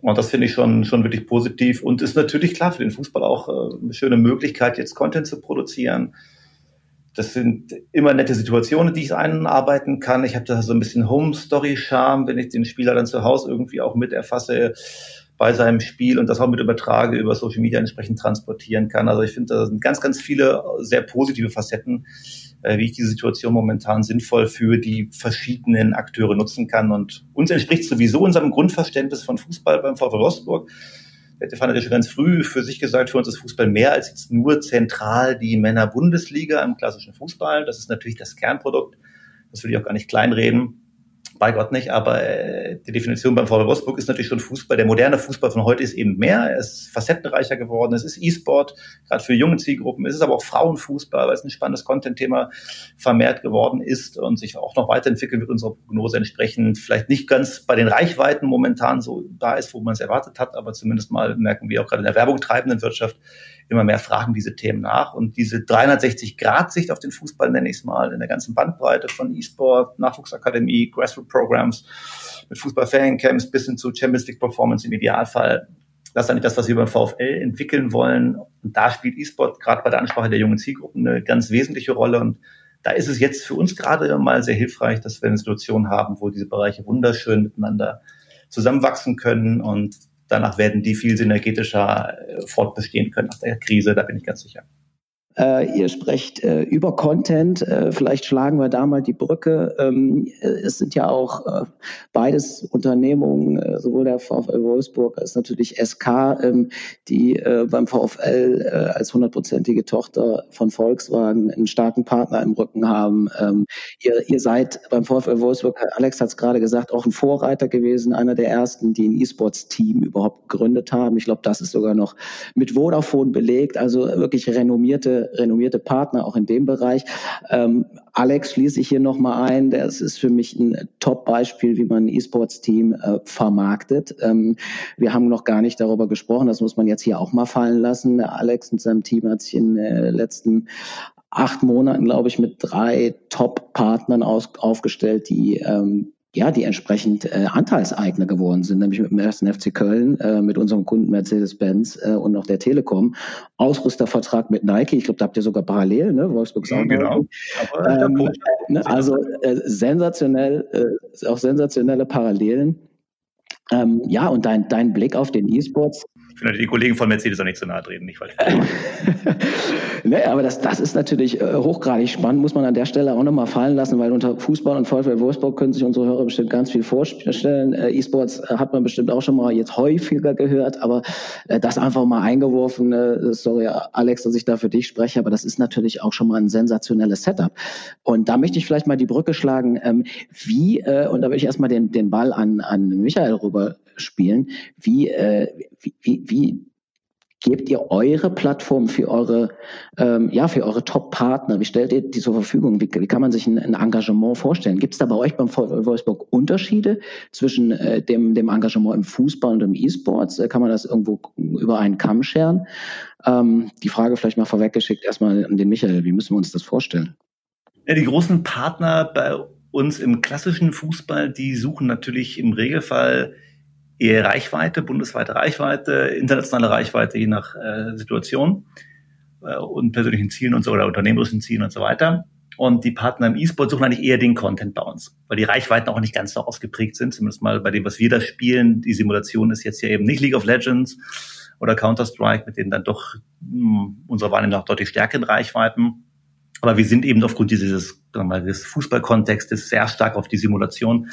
Und das finde ich schon, schon wirklich positiv und ist natürlich klar für den Fußball auch äh, eine schöne Möglichkeit, jetzt Content zu produzieren, das sind immer nette Situationen, die ich einarbeiten kann. Ich habe da so ein bisschen Home-Story-Charme, wenn ich den Spieler dann zu Hause irgendwie auch mit erfasse bei seinem Spiel und das auch mit übertrage, über Social Media entsprechend transportieren kann. Also ich finde, da sind ganz, ganz viele sehr positive Facetten, äh, wie ich diese Situation momentan sinnvoll für die verschiedenen Akteure nutzen kann. Und uns entspricht sowieso unserem Grundverständnis von Fußball beim VfL Wolfsburg Stefan hat ja schon ganz früh für sich gesagt, für uns ist Fußball mehr als jetzt nur zentral die Männer-Bundesliga im klassischen Fußball. Das ist natürlich das Kernprodukt. Das will ich auch gar nicht kleinreden bei Gott nicht, aber äh, die Definition beim VW Wolfsburg ist natürlich schon Fußball. Der moderne Fußball von heute ist eben mehr, er ist facettenreicher geworden, es ist E-Sport, gerade für junge Zielgruppen, es ist aber auch Frauenfußball, weil es ein spannendes Content-Thema vermehrt geworden ist und sich auch noch weiterentwickeln wird unserer Prognose entsprechend. Vielleicht nicht ganz bei den Reichweiten momentan so da ist, wo man es erwartet hat, aber zumindest mal merken wir auch gerade in der Werbung treibenden Wirtschaft, immer mehr fragen diese Themen nach. Und diese 360-Grad-Sicht auf den Fußball, nenne ich es mal, in der ganzen Bandbreite von E-Sport, Nachwuchsakademie, Grassroot-Programs, mit Fußball-Fan-Camps bis hin zu Champions League Performance im Idealfall. Das ist eigentlich das, was wir beim VfL entwickeln wollen. Und da spielt E-Sport gerade bei der Ansprache der jungen Zielgruppen eine ganz wesentliche Rolle. Und da ist es jetzt für uns gerade mal sehr hilfreich, dass wir eine Situation haben, wo diese Bereiche wunderschön miteinander zusammenwachsen können und danach werden die viel synergetischer äh, fortbestehen können nach der Krise, da bin ich ganz sicher. Äh, ihr sprecht äh, über Content. Äh, vielleicht schlagen wir da mal die Brücke. Ähm, äh, es sind ja auch äh, beides Unternehmungen, äh, sowohl der VfL Wolfsburg als natürlich SK, ähm, die beim VfL als hundertprozentige Tochter von Volkswagen einen starken Partner im Rücken haben. Ähm, ihr, ihr seid beim VfL Wolfsburg, Alex hat es gerade gesagt, auch ein Vorreiter gewesen, einer der ersten, die ein E-Sports-Team überhaupt gegründet haben. Ich glaube, das ist sogar noch mit Vodafone belegt, also wirklich renommierte renommierte Partner auch in dem Bereich. Ähm, Alex schließe ich hier nochmal ein. Das ist für mich ein Top-Beispiel, wie man ein E-Sports-Team äh, vermarktet. Ähm, wir haben noch gar nicht darüber gesprochen. Das muss man jetzt hier auch mal fallen lassen. Alex und seinem Team hat sich in den äh, letzten acht Monaten, glaube ich, mit drei Top-Partnern aufgestellt, die ähm, ja, die entsprechend äh, Anteilseigner geworden sind, nämlich mit dem ersten FC Köln, äh, mit unserem Kunden Mercedes-Benz äh, und noch der Telekom. Ausrüstervertrag mit Nike, ich glaube, da habt ihr sogar parallel, ne? Wolfsburg ja, genau. Ähm, ne, also äh, sensationell, äh, auch sensationelle Parallelen. Ähm, ja, und dein, dein Blick auf den E-Sports. Ich finde die Kollegen von Mercedes auch nicht so nahe treten, nicht falsch. nee, aber das, das ist natürlich äh, hochgradig spannend, muss man an der Stelle auch nochmal fallen lassen, weil unter Fußball und VfL Wolfsburg können sich unsere Hörer bestimmt ganz viel vorstellen. Äh, E-Sports äh, hat man bestimmt auch schon mal jetzt häufiger gehört, aber das einfach mal eingeworfen, äh, sorry Alex, dass ich da für dich spreche, aber das ist natürlich auch schon mal ein sensationelles Setup. Und da möchte ich vielleicht mal die Brücke schlagen, ähm, wie, und da würde ich erstmal den, den Ball an, an Michael rüber spielen. Wie, äh, wie, wie, wie gebt ihr eure Plattform für eure, ähm, ja, für eure Top-Partner? Wie stellt ihr die zur Verfügung? Wie, wie kann man sich ein, ein Engagement vorstellen? Gibt es da bei euch beim Wolfsburg Unterschiede zwischen äh, dem, dem Engagement im Fußball und im E-Sports? Äh, kann man das irgendwo über einen Kamm scheren? Ähm, die Frage vielleicht mal vorweggeschickt erstmal an den Michael. Wie müssen wir uns das vorstellen? Ja, die großen Partner bei uns im klassischen Fußball, die suchen natürlich im Regelfall Reichweite, bundesweite Reichweite, internationale Reichweite, je nach äh, Situation äh, und persönlichen Zielen und so oder unternehmerischen Zielen und so weiter. Und die Partner im E-Sport suchen eigentlich eher den Content bei uns, weil die Reichweiten auch nicht ganz so ausgeprägt sind, zumindest mal bei dem, was wir da spielen. Die Simulation ist jetzt ja eben nicht League of Legends oder Counter-Strike, mit denen dann doch mh, hm, unserer Wahrnehmung nach deutlich stärkeren Reichweiten. Aber wir sind eben aufgrund dieses, mal, des Fußballkontextes sehr stark auf die Simulation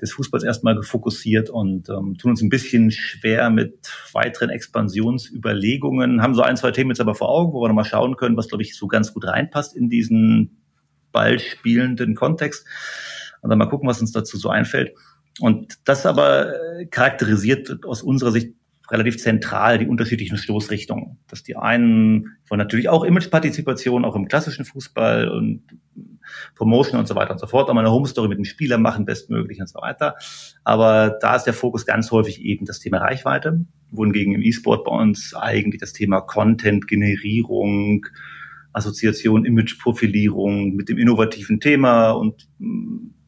des Fußballs erstmal gefokussiert und ähm, tun uns ein bisschen schwer mit weiteren Expansionsüberlegungen, haben so ein, zwei Themen jetzt aber vor Augen, wo wir nochmal schauen können, was, glaube ich, so ganz gut reinpasst in diesen ballspielenden Kontext. Und dann mal gucken, was uns dazu so einfällt. Und das aber äh, charakterisiert aus unserer Sicht relativ zentral die unterschiedlichen Stoßrichtungen. Dass die einen wollen natürlich auch Imagepartizipation, auch im klassischen Fußball und Promotion und so weiter und so fort, auch mal eine Home Story mit dem Spieler machen, bestmöglich und so weiter. Aber da ist der Fokus ganz häufig eben das Thema Reichweite, wohingegen im E-Sport bei uns eigentlich das Thema Content-Generierung, Assoziation, Image-Profilierung mit dem innovativen Thema und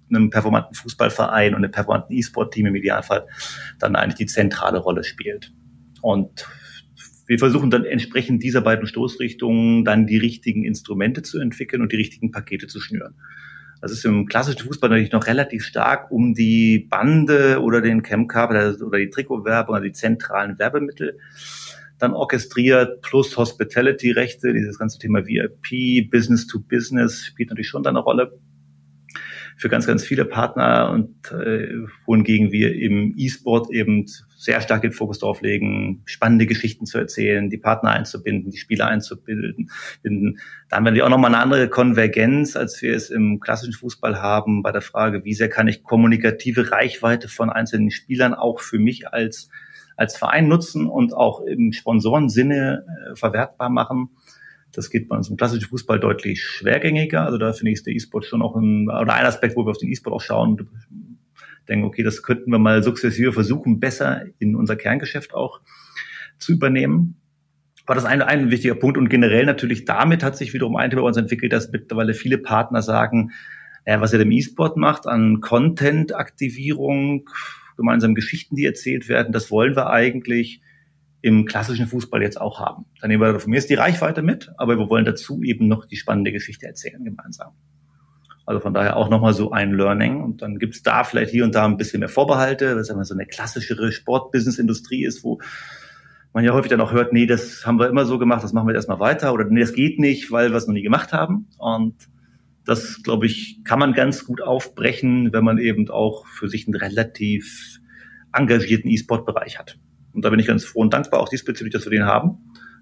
einem performanten Fußballverein und einem performanten E-Sport-Team im Idealfall dann eigentlich die zentrale Rolle spielt. Und wir versuchen dann entsprechend dieser beiden Stoßrichtungen dann die richtigen Instrumente zu entwickeln und die richtigen Pakete zu schnüren. Das ist im klassischen Fußball natürlich noch relativ stark um die Bande oder den Camcard oder die Trikotwerbung, also die zentralen Werbemittel dann orchestriert, plus Hospitality-Rechte, dieses ganze Thema VIP, Business to Business spielt natürlich schon da eine Rolle für ganz, ganz viele Partner und äh, wohingegen wir im E-Sport eben sehr stark den Fokus darauf legen, spannende Geschichten zu erzählen, die Partner einzubinden, die Spieler einzubinden. Da haben wir auch nochmal eine andere Konvergenz, als wir es im klassischen Fußball haben, bei der Frage, wie sehr kann ich kommunikative Reichweite von einzelnen Spielern auch für mich als, als Verein nutzen und auch im Sponsorensinne äh, verwertbar machen. Das geht bei uns klassischen Fußball deutlich schwergängiger. Also da finde ich, ist der E-Sport schon auch ein, oder ein Aspekt, wo wir auf den E-Sport auch schauen und denken, okay, das könnten wir mal sukzessive versuchen, besser in unser Kerngeschäft auch zu übernehmen. War das ein, ein wichtiger Punkt und generell natürlich damit hat sich wiederum ein Thema bei uns entwickelt, dass mittlerweile viele Partner sagen, äh, was er im E-Sport macht an Content-Aktivierung, gemeinsam Geschichten, die erzählt werden, das wollen wir eigentlich im klassischen Fußball jetzt auch haben. Dann nehmen wir von mir ist die Reichweite mit, aber wir wollen dazu eben noch die spannende Geschichte erzählen gemeinsam. Also von daher auch nochmal so ein Learning. Und dann gibt's da vielleicht hier und da ein bisschen mehr Vorbehalte, weil es immer so eine klassischere Sport-Business-Industrie ist, wo man ja häufig dann auch hört, nee, das haben wir immer so gemacht, das machen wir jetzt erstmal weiter oder nee, das geht nicht, weil wir es noch nie gemacht haben. Und das, glaube ich, kann man ganz gut aufbrechen, wenn man eben auch für sich einen relativ engagierten E-Sport-Bereich hat. Und da bin ich ganz froh und dankbar auch diesbezüglich, dass wir den haben,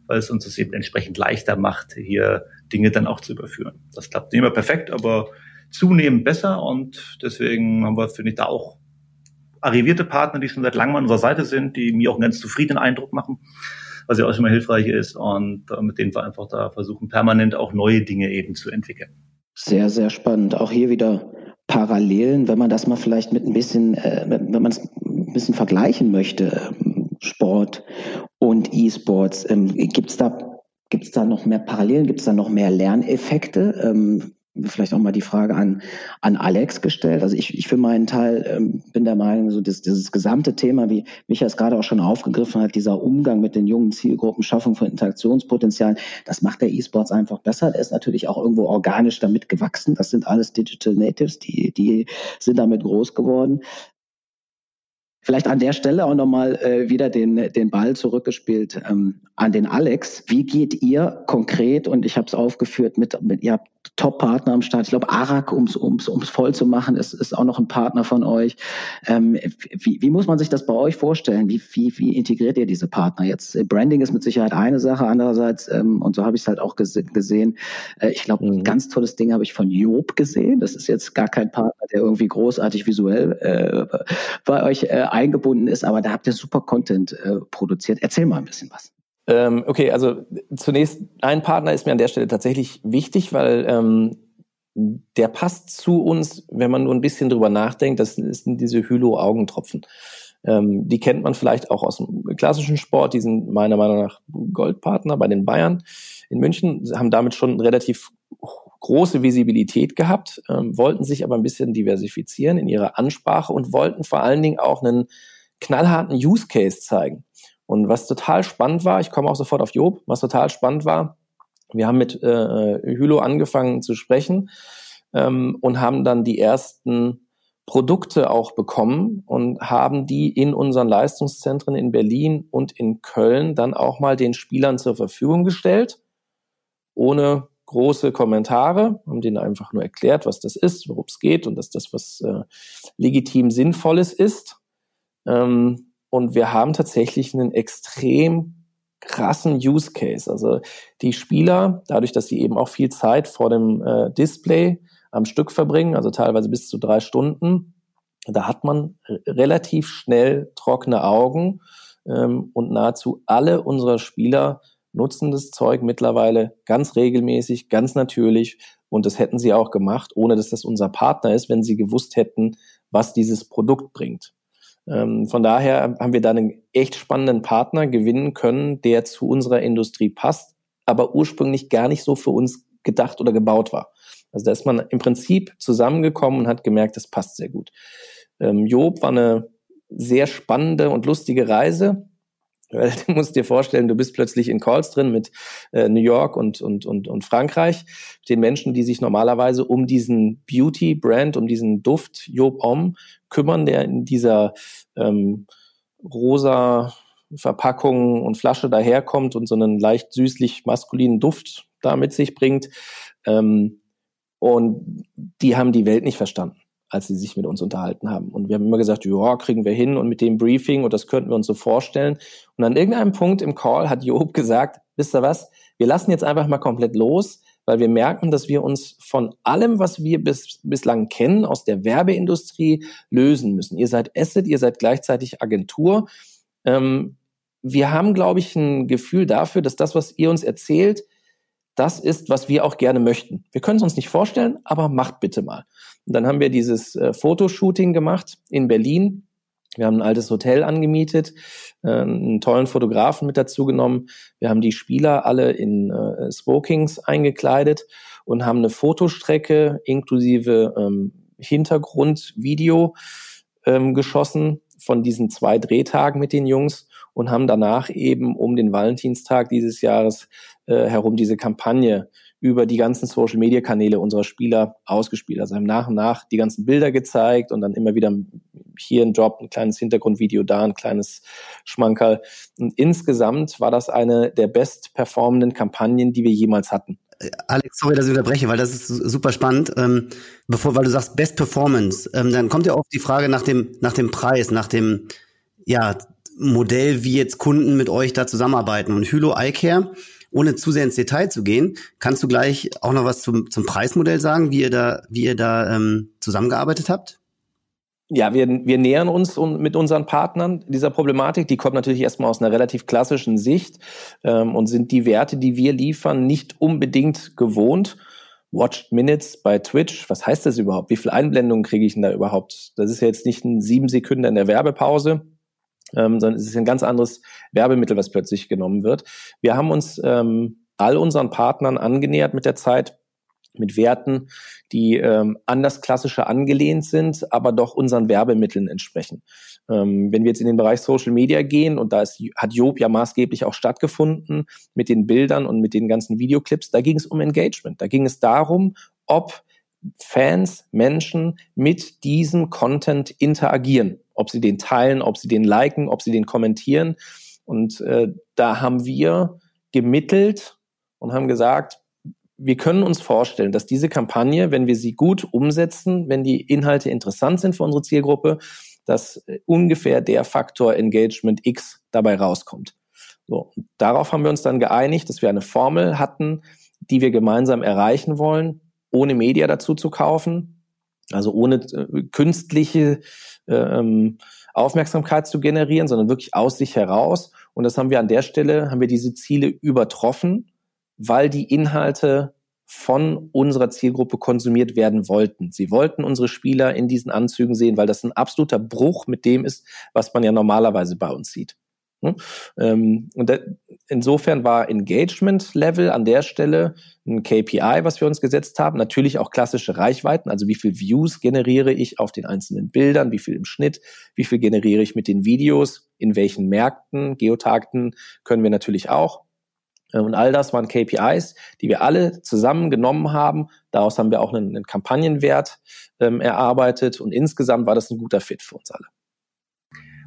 weil es uns das eben entsprechend leichter macht, hier Dinge dann auch zu überführen. Das klappt nicht immer perfekt, aber zunehmend besser und deswegen haben wir, finde ich, da auch arrivierte Partner, die schon seit langem an unserer Seite sind, die mir auch einen ganz zufriedenen Eindruck machen, was ja auch schon mal hilfreich ist und äh, mit denen wir einfach da versuchen, permanent auch neue Dinge eben zu entwickeln. Sehr, sehr spannend. Auch hier wieder Parallelen, wenn man das mal vielleicht mit ein bisschen, äh, wenn man es ein bisschen vergleichen möchte. Sport und E-Sports. Ähm, Gibt es da, gibt's da noch mehr Parallelen? Gibt es da noch mehr Lerneffekte? Ähm, vielleicht auch mal die Frage an, an Alex gestellt. Also ich, ich für meinen Teil ähm, bin der Meinung, so das, dieses gesamte Thema, wie Micha es gerade auch schon aufgegriffen hat, dieser Umgang mit den jungen Zielgruppen, Schaffung von Interaktionspotenzialen, das macht der E-Sports einfach besser. Der ist natürlich auch irgendwo organisch damit gewachsen. Das sind alles Digital Natives, die, die sind damit groß geworden. Vielleicht an der Stelle auch nochmal äh, wieder den, den Ball zurückgespielt ähm, an den Alex. Wie geht ihr konkret, und ich habe es aufgeführt, mit, mit ihr habt Top-Partner am Start. Ich glaube, Arak, um es ums, ums voll zu machen, ist, ist auch noch ein Partner von euch. Ähm, wie, wie muss man sich das bei euch vorstellen? Wie, wie, wie integriert ihr diese Partner jetzt? Branding ist mit Sicherheit eine Sache, andererseits, ähm, und so habe ich es halt auch gese gesehen, äh, ich glaube, mhm. ein ganz tolles Ding habe ich von Job gesehen. Das ist jetzt gar kein Partner, der irgendwie großartig visuell äh, bei euch äh, eingebunden ist, aber da habt ihr super Content äh, produziert. Erzähl mal ein bisschen was. Ähm, okay, also zunächst, ein Partner ist mir an der Stelle tatsächlich wichtig, weil ähm, der passt zu uns, wenn man nur ein bisschen drüber nachdenkt, das sind diese Hylo-Augentropfen. Ähm, die kennt man vielleicht auch aus dem klassischen Sport, die sind meiner Meinung nach Goldpartner bei den Bayern in München, haben damit schon relativ große Visibilität gehabt, ähm, wollten sich aber ein bisschen diversifizieren in ihrer Ansprache und wollten vor allen Dingen auch einen knallharten Use Case zeigen. Und was total spannend war, ich komme auch sofort auf Job, was total spannend war, wir haben mit äh, Hylo angefangen zu sprechen ähm, und haben dann die ersten Produkte auch bekommen und haben die in unseren Leistungszentren in Berlin und in Köln dann auch mal den Spielern zur Verfügung gestellt, ohne große Kommentare, haben denen einfach nur erklärt, was das ist, worum es geht und dass das was äh, legitim Sinnvolles ist. Ähm, und wir haben tatsächlich einen extrem krassen Use Case. Also die Spieler, dadurch, dass sie eben auch viel Zeit vor dem äh, Display am Stück verbringen, also teilweise bis zu drei Stunden, da hat man relativ schnell trockene Augen ähm, und nahezu alle unserer Spieler nutzen das Zeug mittlerweile ganz regelmäßig, ganz natürlich und das hätten sie auch gemacht, ohne dass das unser Partner ist, wenn sie gewusst hätten, was dieses Produkt bringt. Ähm, von daher haben wir da einen echt spannenden Partner gewinnen können, der zu unserer Industrie passt, aber ursprünglich gar nicht so für uns gedacht oder gebaut war. Also da ist man im Prinzip zusammengekommen und hat gemerkt, das passt sehr gut. Ähm, Job war eine sehr spannende und lustige Reise. Du musst dir vorstellen, du bist plötzlich in Calls drin mit äh, New York und, und, und, und Frankreich, den Menschen, die sich normalerweise um diesen Beauty-Brand, um diesen Duft Job Om kümmern, der in dieser ähm, rosa Verpackung und Flasche daherkommt und so einen leicht süßlich maskulinen Duft da mit sich bringt. Ähm, und die haben die Welt nicht verstanden als sie sich mit uns unterhalten haben. Und wir haben immer gesagt, ja, kriegen wir hin und mit dem Briefing und das könnten wir uns so vorstellen. Und an irgendeinem Punkt im Call hat Job gesagt, wisst ihr was, wir lassen jetzt einfach mal komplett los, weil wir merken, dass wir uns von allem, was wir bis, bislang kennen, aus der Werbeindustrie lösen müssen. Ihr seid Asset, ihr seid gleichzeitig Agentur. Ähm, wir haben, glaube ich, ein Gefühl dafür, dass das, was ihr uns erzählt, das ist, was wir auch gerne möchten. Wir können es uns nicht vorstellen, aber macht bitte mal. Und dann haben wir dieses äh, Fotoshooting gemacht in Berlin. Wir haben ein altes Hotel angemietet, äh, einen tollen Fotografen mit dazu genommen. Wir haben die Spieler alle in äh, Smokings eingekleidet und haben eine Fotostrecke inklusive ähm, Hintergrundvideo ähm, geschossen von diesen zwei Drehtagen mit den Jungs und haben danach eben um den Valentinstag dieses Jahres äh, herum diese Kampagne über die ganzen Social Media Kanäle unserer Spieler ausgespielt. Also haben nach und nach die ganzen Bilder gezeigt und dann immer wieder hier ein Job, ein kleines Hintergrundvideo da, ein kleines Schmankerl. Und insgesamt war das eine der best performenden Kampagnen, die wir jemals hatten. Alex, sorry, dass ich unterbreche, weil das ist super spannend. Ähm, bevor, weil du sagst Best Performance, ähm, dann kommt ja oft die Frage nach dem, nach dem Preis, nach dem, ja, Modell, wie jetzt Kunden mit euch da zusammenarbeiten. Und Hylo iCare, ohne zu sehr ins Detail zu gehen, kannst du gleich auch noch was zum, zum Preismodell sagen, wie ihr da, wie ihr da ähm, zusammengearbeitet habt? Ja, wir, wir nähern uns mit unseren Partnern dieser Problematik. Die kommt natürlich erstmal aus einer relativ klassischen Sicht ähm, und sind die Werte, die wir liefern, nicht unbedingt gewohnt. Watched Minutes bei Twitch, was heißt das überhaupt? Wie viele Einblendungen kriege ich denn da überhaupt? Das ist ja jetzt nicht ein sieben Sekunden in der Werbepause, ähm, sondern es ist ein ganz anderes Werbemittel, was plötzlich genommen wird. Wir haben uns ähm, all unseren Partnern angenähert mit der Zeit, mit Werten, die ähm, an das Klassische angelehnt sind, aber doch unseren Werbemitteln entsprechen. Ähm, wenn wir jetzt in den Bereich Social Media gehen, und da ist, hat Job ja maßgeblich auch stattgefunden mit den Bildern und mit den ganzen Videoclips, da ging es um Engagement. Da ging es darum, ob Fans, Menschen mit diesem Content interagieren ob sie den teilen, ob sie den liken, ob sie den kommentieren. Und äh, da haben wir gemittelt und haben gesagt, wir können uns vorstellen, dass diese Kampagne, wenn wir sie gut umsetzen, wenn die Inhalte interessant sind für unsere Zielgruppe, dass äh, ungefähr der Faktor Engagement X dabei rauskommt. So, darauf haben wir uns dann geeinigt, dass wir eine Formel hatten, die wir gemeinsam erreichen wollen, ohne Media dazu zu kaufen, also ohne äh, künstliche ähm, Aufmerksamkeit zu generieren, sondern wirklich aus sich heraus. Und das haben wir an der Stelle, haben wir diese Ziele übertroffen, weil die Inhalte von unserer Zielgruppe konsumiert werden wollten. Sie wollten unsere Spieler in diesen Anzügen sehen, weil das ein absoluter Bruch mit dem ist, was man ja normalerweise bei uns sieht. Ne? Ähm, und insofern war Engagement Level an der Stelle ein KPI, was wir uns gesetzt haben. Natürlich auch klassische Reichweiten, also wie viel Views generiere ich auf den einzelnen Bildern, wie viel im Schnitt, wie viel generiere ich mit den Videos, in welchen Märkten, Geotagten können wir natürlich auch. Äh, und all das waren KPIs, die wir alle zusammen genommen haben. Daraus haben wir auch einen, einen Kampagnenwert ähm, erarbeitet und insgesamt war das ein guter Fit für uns alle.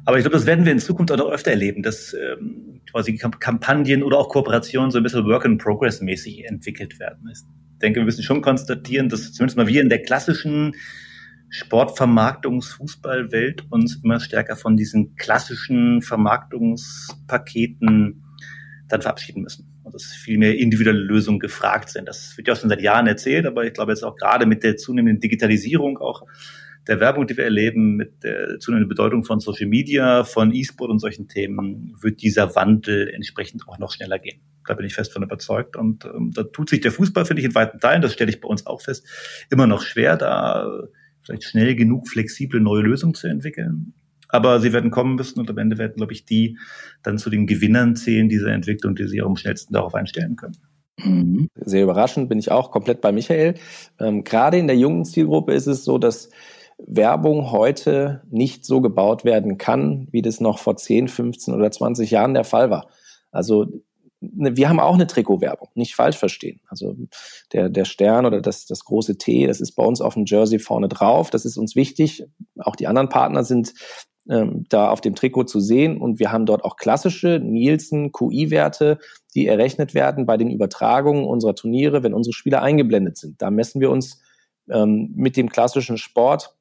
Aber ich glaube, das werden wir in Zukunft auch noch öfter erleben, dass ähm, quasi Kampagnen oder auch Kooperationen so ein bisschen Work-in-Progress-mäßig entwickelt werden. Ich denke, wir müssen schon konstatieren, dass zumindest mal wir in der klassischen Sportvermarktungsfußballwelt uns immer stärker von diesen klassischen Vermarktungspaketen dann verabschieden müssen. Und dass viel mehr individuelle Lösungen gefragt sind. Das wird ja auch schon seit Jahren erzählt, aber ich glaube jetzt auch gerade mit der zunehmenden Digitalisierung auch der Werbung, die wir erleben, mit der zunehmenden Bedeutung von Social Media, von E-Sport und solchen Themen, wird dieser Wandel entsprechend auch noch schneller gehen. Da bin ich fest von überzeugt. Und ähm, da tut sich der Fußball, finde ich, in weiten Teilen, das stelle ich bei uns auch fest, immer noch schwer, da vielleicht schnell genug flexible neue Lösungen zu entwickeln. Aber sie werden kommen müssen und am Ende werden, glaube ich, die dann zu den Gewinnern zählen dieser Entwicklung, die sich auch am schnellsten darauf einstellen können. Mhm. Sehr überraschend bin ich auch komplett bei Michael. Ähm, gerade in der jungen Zielgruppe ist es so, dass Werbung heute nicht so gebaut werden kann, wie das noch vor 10, 15 oder 20 Jahren der Fall war. Also ne, wir haben auch eine Trikotwerbung, nicht falsch verstehen. Also der, der Stern oder das, das große T, das ist bei uns auf dem Jersey vorne drauf. Das ist uns wichtig. Auch die anderen Partner sind ähm, da auf dem Trikot zu sehen und wir haben dort auch klassische Nielsen QI-Werte, die errechnet werden bei den Übertragungen unserer Turniere, wenn unsere Spieler eingeblendet sind. Da messen wir uns ähm, mit dem klassischen Sport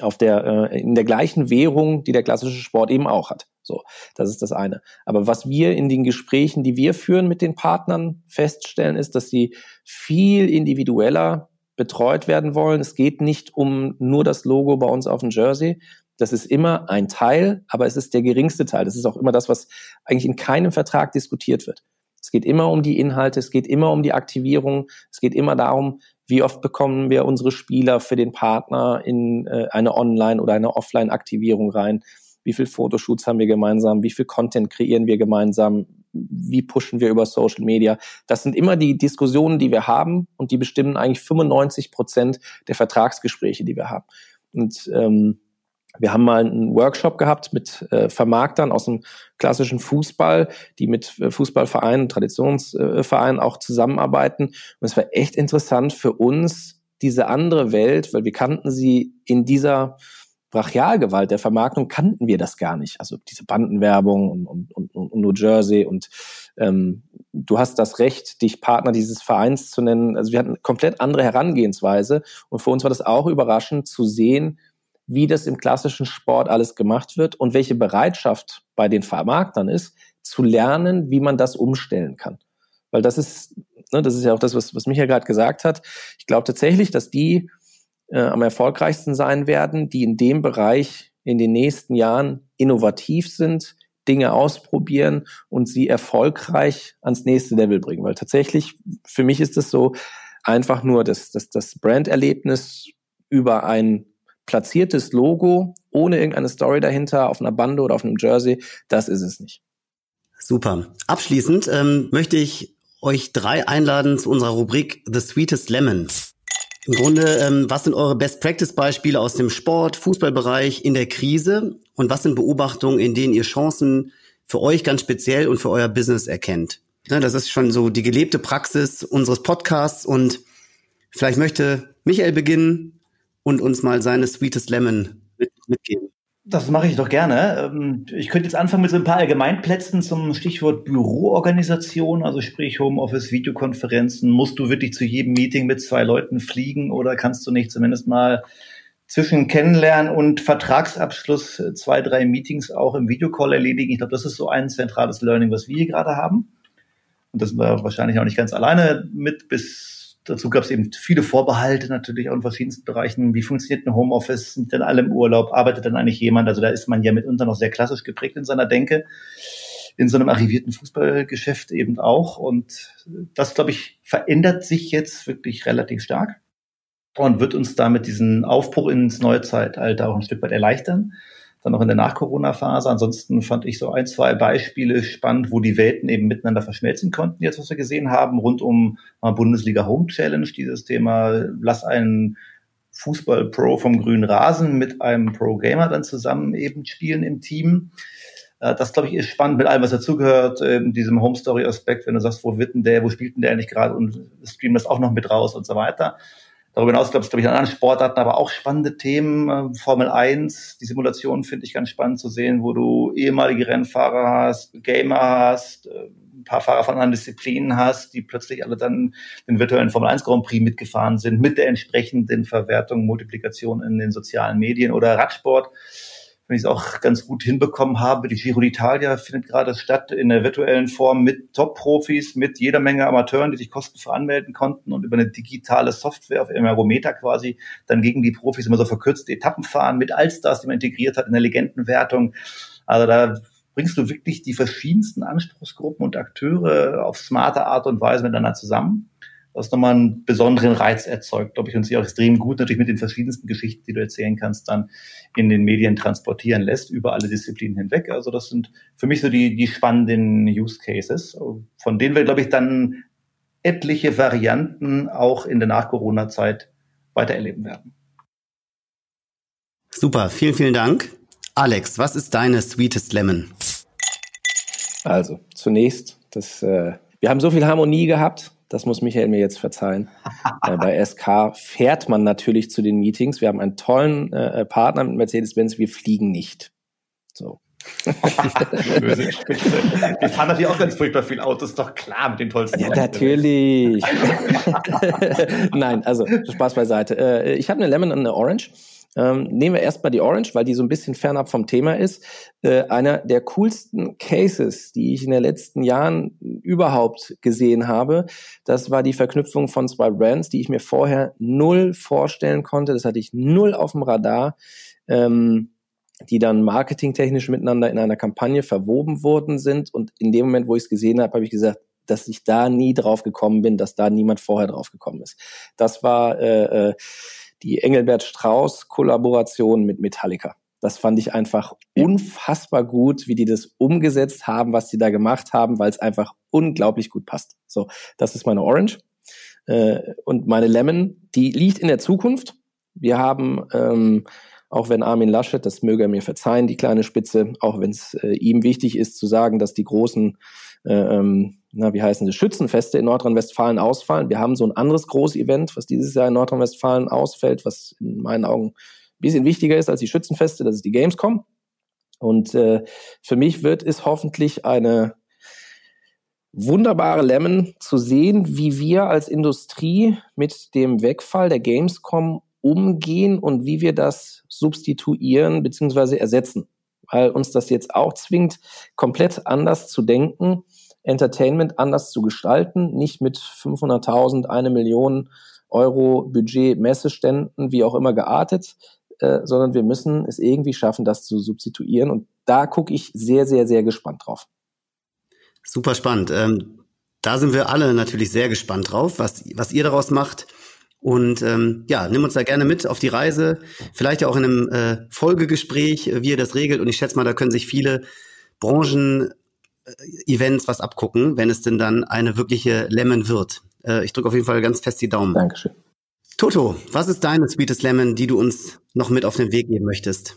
auf der, äh, in der gleichen Währung, die der klassische Sport eben auch hat. So, das ist das eine. Aber was wir in den Gesprächen, die wir führen mit den Partnern, feststellen, ist, dass sie viel individueller betreut werden wollen. Es geht nicht um nur das Logo bei uns auf dem Jersey. Das ist immer ein Teil, aber es ist der geringste Teil. Das ist auch immer das, was eigentlich in keinem Vertrag diskutiert wird. Es geht immer um die Inhalte, es geht immer um die Aktivierung, es geht immer darum, wie oft bekommen wir unsere Spieler für den Partner in äh, eine Online- oder eine Offline-Aktivierung rein? Wie viel Fotoshoots haben wir gemeinsam? Wie viel Content kreieren wir gemeinsam? Wie pushen wir über Social Media? Das sind immer die Diskussionen, die wir haben und die bestimmen eigentlich 95 Prozent der Vertragsgespräche, die wir haben. Und ähm, wir haben mal einen Workshop gehabt mit äh, Vermarktern aus dem klassischen Fußball, die mit äh, Fußballvereinen, Traditionsvereinen auch zusammenarbeiten. Und es war echt interessant für uns, diese andere Welt, weil wir kannten sie in dieser Brachialgewalt der Vermarktung, kannten wir das gar nicht. Also diese Bandenwerbung und, und, und, und New Jersey und ähm, du hast das Recht, dich Partner dieses Vereins zu nennen. Also wir hatten komplett andere Herangehensweise und für uns war das auch überraschend zu sehen, wie das im klassischen Sport alles gemacht wird und welche Bereitschaft bei den Vermarktern ist, zu lernen, wie man das umstellen kann. Weil das ist, ne, das ist ja auch das, was, was Michael gerade gesagt hat. Ich glaube tatsächlich, dass die äh, am erfolgreichsten sein werden, die in dem Bereich in den nächsten Jahren innovativ sind, Dinge ausprobieren und sie erfolgreich ans nächste Level bringen. Weil tatsächlich, für mich ist es so, einfach nur das, das, das Branderlebnis über ein platziertes Logo ohne irgendeine Story dahinter auf einer Bande oder auf einem Jersey, das ist es nicht. Super. Abschließend ähm, möchte ich euch drei einladen zu unserer Rubrik The Sweetest Lemon. Im Grunde, ähm, was sind eure Best-Practice-Beispiele aus dem Sport, Fußballbereich in der Krise und was sind Beobachtungen, in denen ihr Chancen für euch ganz speziell und für euer Business erkennt? Ja, das ist schon so die gelebte Praxis unseres Podcasts und vielleicht möchte Michael beginnen und uns mal seine Sweetest Lemon mitgeben. Das mache ich doch gerne. Ähm, ich könnte jetzt anfangen mit so ein paar Allgemeinplätzen zum Stichwort Büroorganisation, also sprich Homeoffice, Videokonferenzen. Musst du wirklich zu jedem Meeting mit zwei Leuten fliegen oder kannst du nicht zumindest mal zwischen Kennenlernen und Vertragsabschluss zwei, drei Meetings auch im Videocall erledigen? Ich glaube, das ist so ein zentrales Learning, was wir hier gerade haben. Und das sind wir wahrscheinlich auch nicht ganz alleine mit bis dazu gab es eben viele Vorbehalte natürlich auch in verschiedensten Bereichen. Wie funktioniert ein Homeoffice? Sind denn alle im Urlaub? Arbeitet denn eigentlich jemand? Also da ist man ja mitunter noch sehr klassisch geprägt in seiner Denke. In so einem arrivierten Fußballgeschäft eben auch. Und das, glaube ich, verändert sich jetzt wirklich relativ stark und wird uns damit diesen Aufbruch ins neue Zeitalter auch ein Stück weit erleichtern. Dann noch in der Nach-Corona-Phase. Ansonsten fand ich so ein, zwei Beispiele spannend, wo die Welten eben miteinander verschmelzen konnten, jetzt was wir gesehen haben, rund um Bundesliga Home Challenge, dieses Thema, lass einen Fußball-Pro vom grünen Rasen mit einem Pro-Gamer dann zusammen eben spielen im Team. Äh, das, glaube ich, ist spannend mit allem, was dazugehört, diesem Home-Story-Aspekt, wenn du sagst, wo wird denn der, wo spielt denn der eigentlich gerade und streamen das auch noch mit raus und so weiter. Darüber hinaus glaube ich, ich, an anderen Sportarten aber auch spannende Themen. Äh, Formel 1, die Simulation finde ich ganz spannend zu sehen, wo du ehemalige Rennfahrer hast, Gamer hast, äh, ein paar Fahrer von anderen Disziplinen hast, die plötzlich alle dann den virtuellen Formel 1 Grand Prix mitgefahren sind, mit der entsprechenden Verwertung, Multiplikation in den sozialen Medien oder Radsport wenn ich es auch ganz gut hinbekommen habe. Die Giro d'Italia findet gerade statt in der virtuellen Form mit Top-Profis, mit jeder Menge Amateuren, die sich kostenfrei anmelden konnten und über eine digitale Software auf Ergometer quasi dann gegen die Profis immer so verkürzte Etappen fahren mit Allstars, die man integriert hat in der Legendenwertung. Also da bringst du wirklich die verschiedensten Anspruchsgruppen und Akteure auf smarte Art und Weise miteinander zusammen was nochmal einen besonderen Reiz erzeugt, glaube ich, und sich auch extrem gut natürlich mit den verschiedensten Geschichten, die du erzählen kannst, dann in den Medien transportieren lässt, über alle Disziplinen hinweg. Also das sind für mich so die, die spannenden Use Cases, von denen wir, glaube ich, dann etliche Varianten auch in der Nach-Corona-Zeit weiter erleben werden. Super, vielen, vielen Dank. Alex, was ist deine Sweetest Lemon? Also, zunächst, das, äh, wir haben so viel Harmonie gehabt das muss Michael mir jetzt verzeihen. äh, bei SK fährt man natürlich zu den Meetings. Wir haben einen tollen äh, äh Partner mit Mercedes-Benz. Wir fliegen nicht. So. Wir fahren natürlich auch ganz furchtbar viel Autos, doch klar, mit den tollsten Ja, natürlich. Nein, also Spaß beiseite. Äh, ich habe eine Lemon und eine Orange. Ähm, nehmen wir erstmal die Orange, weil die so ein bisschen fernab vom Thema ist. Äh, einer der coolsten Cases, die ich in den letzten Jahren überhaupt gesehen habe, das war die Verknüpfung von zwei Brands, die ich mir vorher null vorstellen konnte. Das hatte ich null auf dem Radar. Ähm, die dann marketingtechnisch miteinander in einer Kampagne verwoben worden sind. Und in dem Moment, wo ich es gesehen habe, habe ich gesagt, dass ich da nie drauf gekommen bin, dass da niemand vorher drauf gekommen ist. Das war äh, äh, die Engelbert Strauß Kollaboration mit Metallica. Das fand ich einfach unfassbar gut, wie die das umgesetzt haben, was sie da gemacht haben, weil es einfach unglaublich gut passt. So, das ist meine Orange. Äh, und meine Lemon, die liegt in der Zukunft. Wir haben, ähm, auch wenn Armin Laschet, das möge er mir verzeihen, die kleine Spitze, auch wenn es äh, ihm wichtig ist zu sagen, dass die großen äh, ähm, na, wie heißen sie, Schützenfeste in Nordrhein-Westfalen ausfallen. Wir haben so ein anderes Großevent, was dieses Jahr in Nordrhein-Westfalen ausfällt, was in meinen Augen ein bisschen wichtiger ist als die Schützenfeste, das ist die Gamescom. Und äh, für mich wird es hoffentlich eine wunderbare Lemon zu sehen, wie wir als Industrie mit dem Wegfall der Gamescom umgehen und wie wir das substituieren bzw. ersetzen. Weil uns das jetzt auch zwingt, komplett anders zu denken Entertainment anders zu gestalten, nicht mit 500.000, eine Million Euro Budget Messeständen, wie auch immer geartet, äh, sondern wir müssen es irgendwie schaffen, das zu substituieren. Und da gucke ich sehr, sehr, sehr gespannt drauf. Super spannend. Ähm, da sind wir alle natürlich sehr gespannt drauf, was, was ihr daraus macht. Und ähm, ja, nimm uns da gerne mit auf die Reise, vielleicht ja auch in einem äh, Folgegespräch, wie ihr das regelt. Und ich schätze mal, da können sich viele Branchen Events was abgucken, wenn es denn dann eine wirkliche Lemon wird. Äh, ich drücke auf jeden Fall ganz fest die Daumen. Dankeschön. Toto, was ist deine Sweetest Lemon, die du uns noch mit auf den Weg geben möchtest?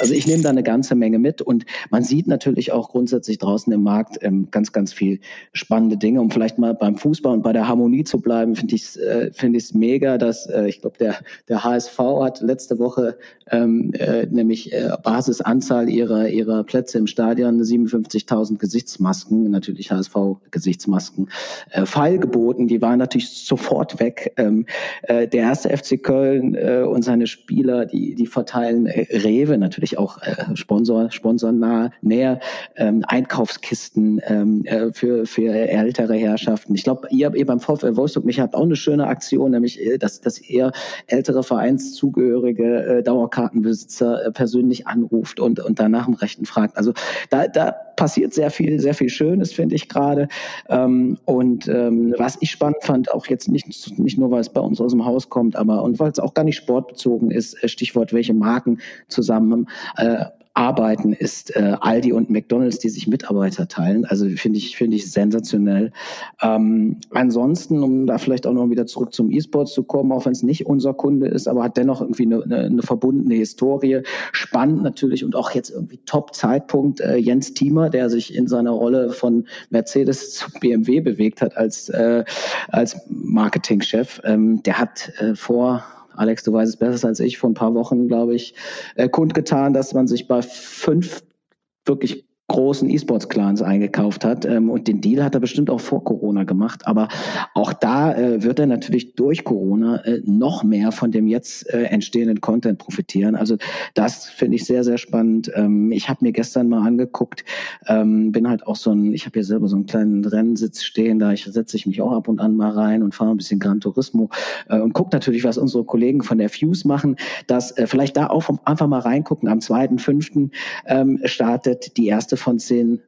Also ich nehme da eine ganze Menge mit und man sieht natürlich auch grundsätzlich draußen im Markt ähm, ganz, ganz viel spannende Dinge. Um vielleicht mal beim Fußball und bei der Harmonie zu bleiben, finde ich es äh, finde ich mega, dass äh, ich glaube, der, der HSV hat letzte Woche ähm, äh, nämlich äh, Basisanzahl ihrer, ihrer Plätze im Stadion 57.000 Gesichtsmasken, natürlich HSV-Gesichtsmasken, äh, feilgeboten. Die waren natürlich sofort weg. Ähm, äh, der erste FC Köln äh, und seine Spieler, die, die verteilen äh, Rewe natürlich natürlich auch äh, Sponsor, sponsornah, näher, ähm, Einkaufskisten ähm, äh, für, für ältere Herrschaften. Ich glaube, ihr, ihr beim VfL Wolfsburg, mich habt auch eine schöne Aktion, nämlich, äh, dass, dass ihr ältere Vereinszugehörige, äh, Dauerkartenbesitzer äh, persönlich anruft und, und danach im Rechten fragt. Also da, da passiert sehr viel, sehr viel Schönes, finde ich gerade. Ähm, und ähm, was ich spannend fand, auch jetzt nicht, nicht nur, weil es bei uns aus dem Haus kommt, aber und weil es auch gar nicht sportbezogen ist, äh, Stichwort, welche Marken zusammen äh, arbeiten, ist äh, Aldi und McDonalds, die sich Mitarbeiter teilen. Also finde ich, finde ich sensationell. Ähm, ansonsten, um da vielleicht auch noch wieder zurück zum E-Sport zu kommen, auch wenn es nicht unser Kunde ist, aber hat dennoch irgendwie eine, eine, eine verbundene Historie. Spannend natürlich und auch jetzt irgendwie Top-Zeitpunkt äh, Jens Thiemer, der sich in seiner Rolle von Mercedes zu BMW bewegt hat als, äh, als Marketingchef. Ähm, der hat äh, vor Alex, du weißt es besser als ich, vor ein paar Wochen, glaube ich, äh, kundgetan, dass man sich bei fünf wirklich großen E-Sports-Clans eingekauft hat. Ähm, und den Deal hat er bestimmt auch vor Corona gemacht. Aber auch da äh, wird er natürlich durch Corona äh, noch mehr von dem jetzt äh, entstehenden Content profitieren. Also das finde ich sehr, sehr spannend. Ähm, ich habe mir gestern mal angeguckt, ähm, bin halt auch so ein, ich habe hier selber so einen kleinen Rennsitz stehen, da ich setze ich mich auch ab und an mal rein und fahre ein bisschen Gran Turismo äh, und gucke natürlich, was unsere Kollegen von der Fuse machen, dass äh, vielleicht da auch einfach mal reingucken. Am 2.5. Ähm, startet die erste von zehn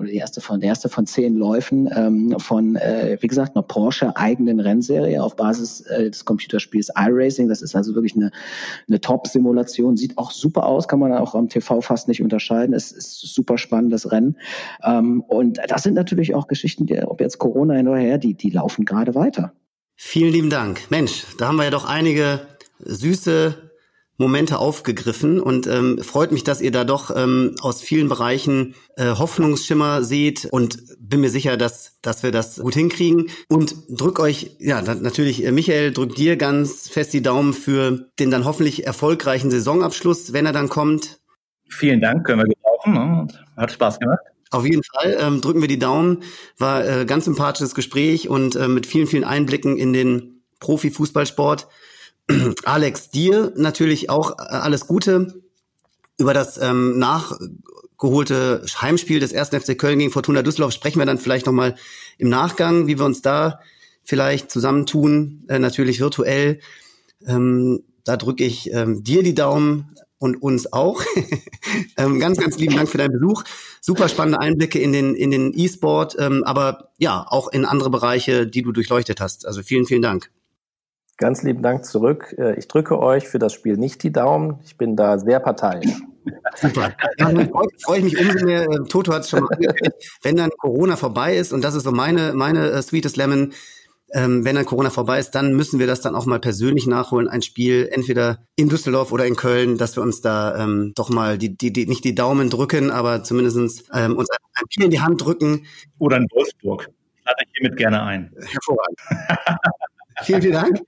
oder die erste von, der erste von zehn Läufen ähm, von, äh, wie gesagt, einer Porsche eigenen Rennserie auf Basis äh, des Computerspiels iRacing. Das ist also wirklich eine, eine Top-Simulation. Sieht auch super aus, kann man auch am TV fast nicht unterscheiden. Es ist super spannendes Rennen. Ähm, und das sind natürlich auch Geschichten, die, ob jetzt Corona hin oder her, die, die laufen gerade weiter. Vielen lieben Dank. Mensch, da haben wir ja doch einige süße Momente aufgegriffen und ähm, freut mich, dass ihr da doch ähm, aus vielen Bereichen äh, Hoffnungsschimmer seht und bin mir sicher, dass, dass wir das gut hinkriegen. Und drück euch, ja, natürlich, äh, Michael, drück dir ganz fest die Daumen für den dann hoffentlich erfolgreichen Saisonabschluss, wenn er dann kommt. Vielen Dank, können wir gebrauchen. Ne? Hat Spaß gemacht. Auf jeden Fall ähm, drücken wir die Daumen. War äh, ganz sympathisches Gespräch und äh, mit vielen, vielen Einblicken in den Profifußballsport. Alex, dir natürlich auch äh, alles Gute über das ähm, nachgeholte Heimspiel des 1. FC Köln gegen Fortuna Düsseldorf sprechen wir dann vielleicht nochmal im Nachgang, wie wir uns da vielleicht zusammentun, äh, natürlich virtuell. Ähm, da drücke ich ähm, dir die Daumen und uns auch. ähm, ganz, ganz lieben Dank für deinen Besuch. Super spannende Einblicke in den in den E-Sport, ähm, aber ja auch in andere Bereiche, die du durchleuchtet hast. Also vielen, vielen Dank. Ganz lieben Dank zurück. Äh, ich drücke euch für das Spiel nicht die Daumen. Ich bin da sehr parteiisch. Super. Dann freue ich mich umso mehr. Äh, Toto hat es schon mal angekündigt. Wenn dann Corona vorbei ist, und das ist so meine, meine uh, Sweetest Lemon, ähm, wenn dann Corona vorbei ist, dann müssen wir das dann auch mal persönlich nachholen. Ein Spiel entweder in Düsseldorf oder in Köln, dass wir uns da ähm, doch mal die, die, die, nicht die Daumen drücken, aber zumindest ähm, uns ein Spiel in die Hand drücken. Oder in Wolfsburg. Lade ich hiermit gerne ein. Hervorragend. Vielen, vielen Dank.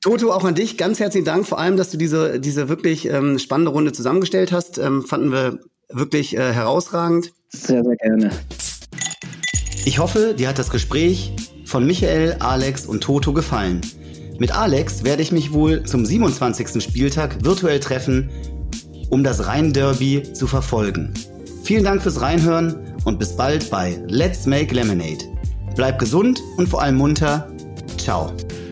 Toto, auch an dich ganz herzlichen Dank, vor allem, dass du diese, diese wirklich ähm, spannende Runde zusammengestellt hast. Ähm, fanden wir wirklich äh, herausragend. Sehr, sehr gerne. Ich hoffe, dir hat das Gespräch von Michael, Alex und Toto gefallen. Mit Alex werde ich mich wohl zum 27. Spieltag virtuell treffen, um das Rhein-Derby zu verfolgen. Vielen Dank fürs Reinhören und bis bald bei Let's Make Lemonade. Bleib gesund und vor allem munter. Ciao.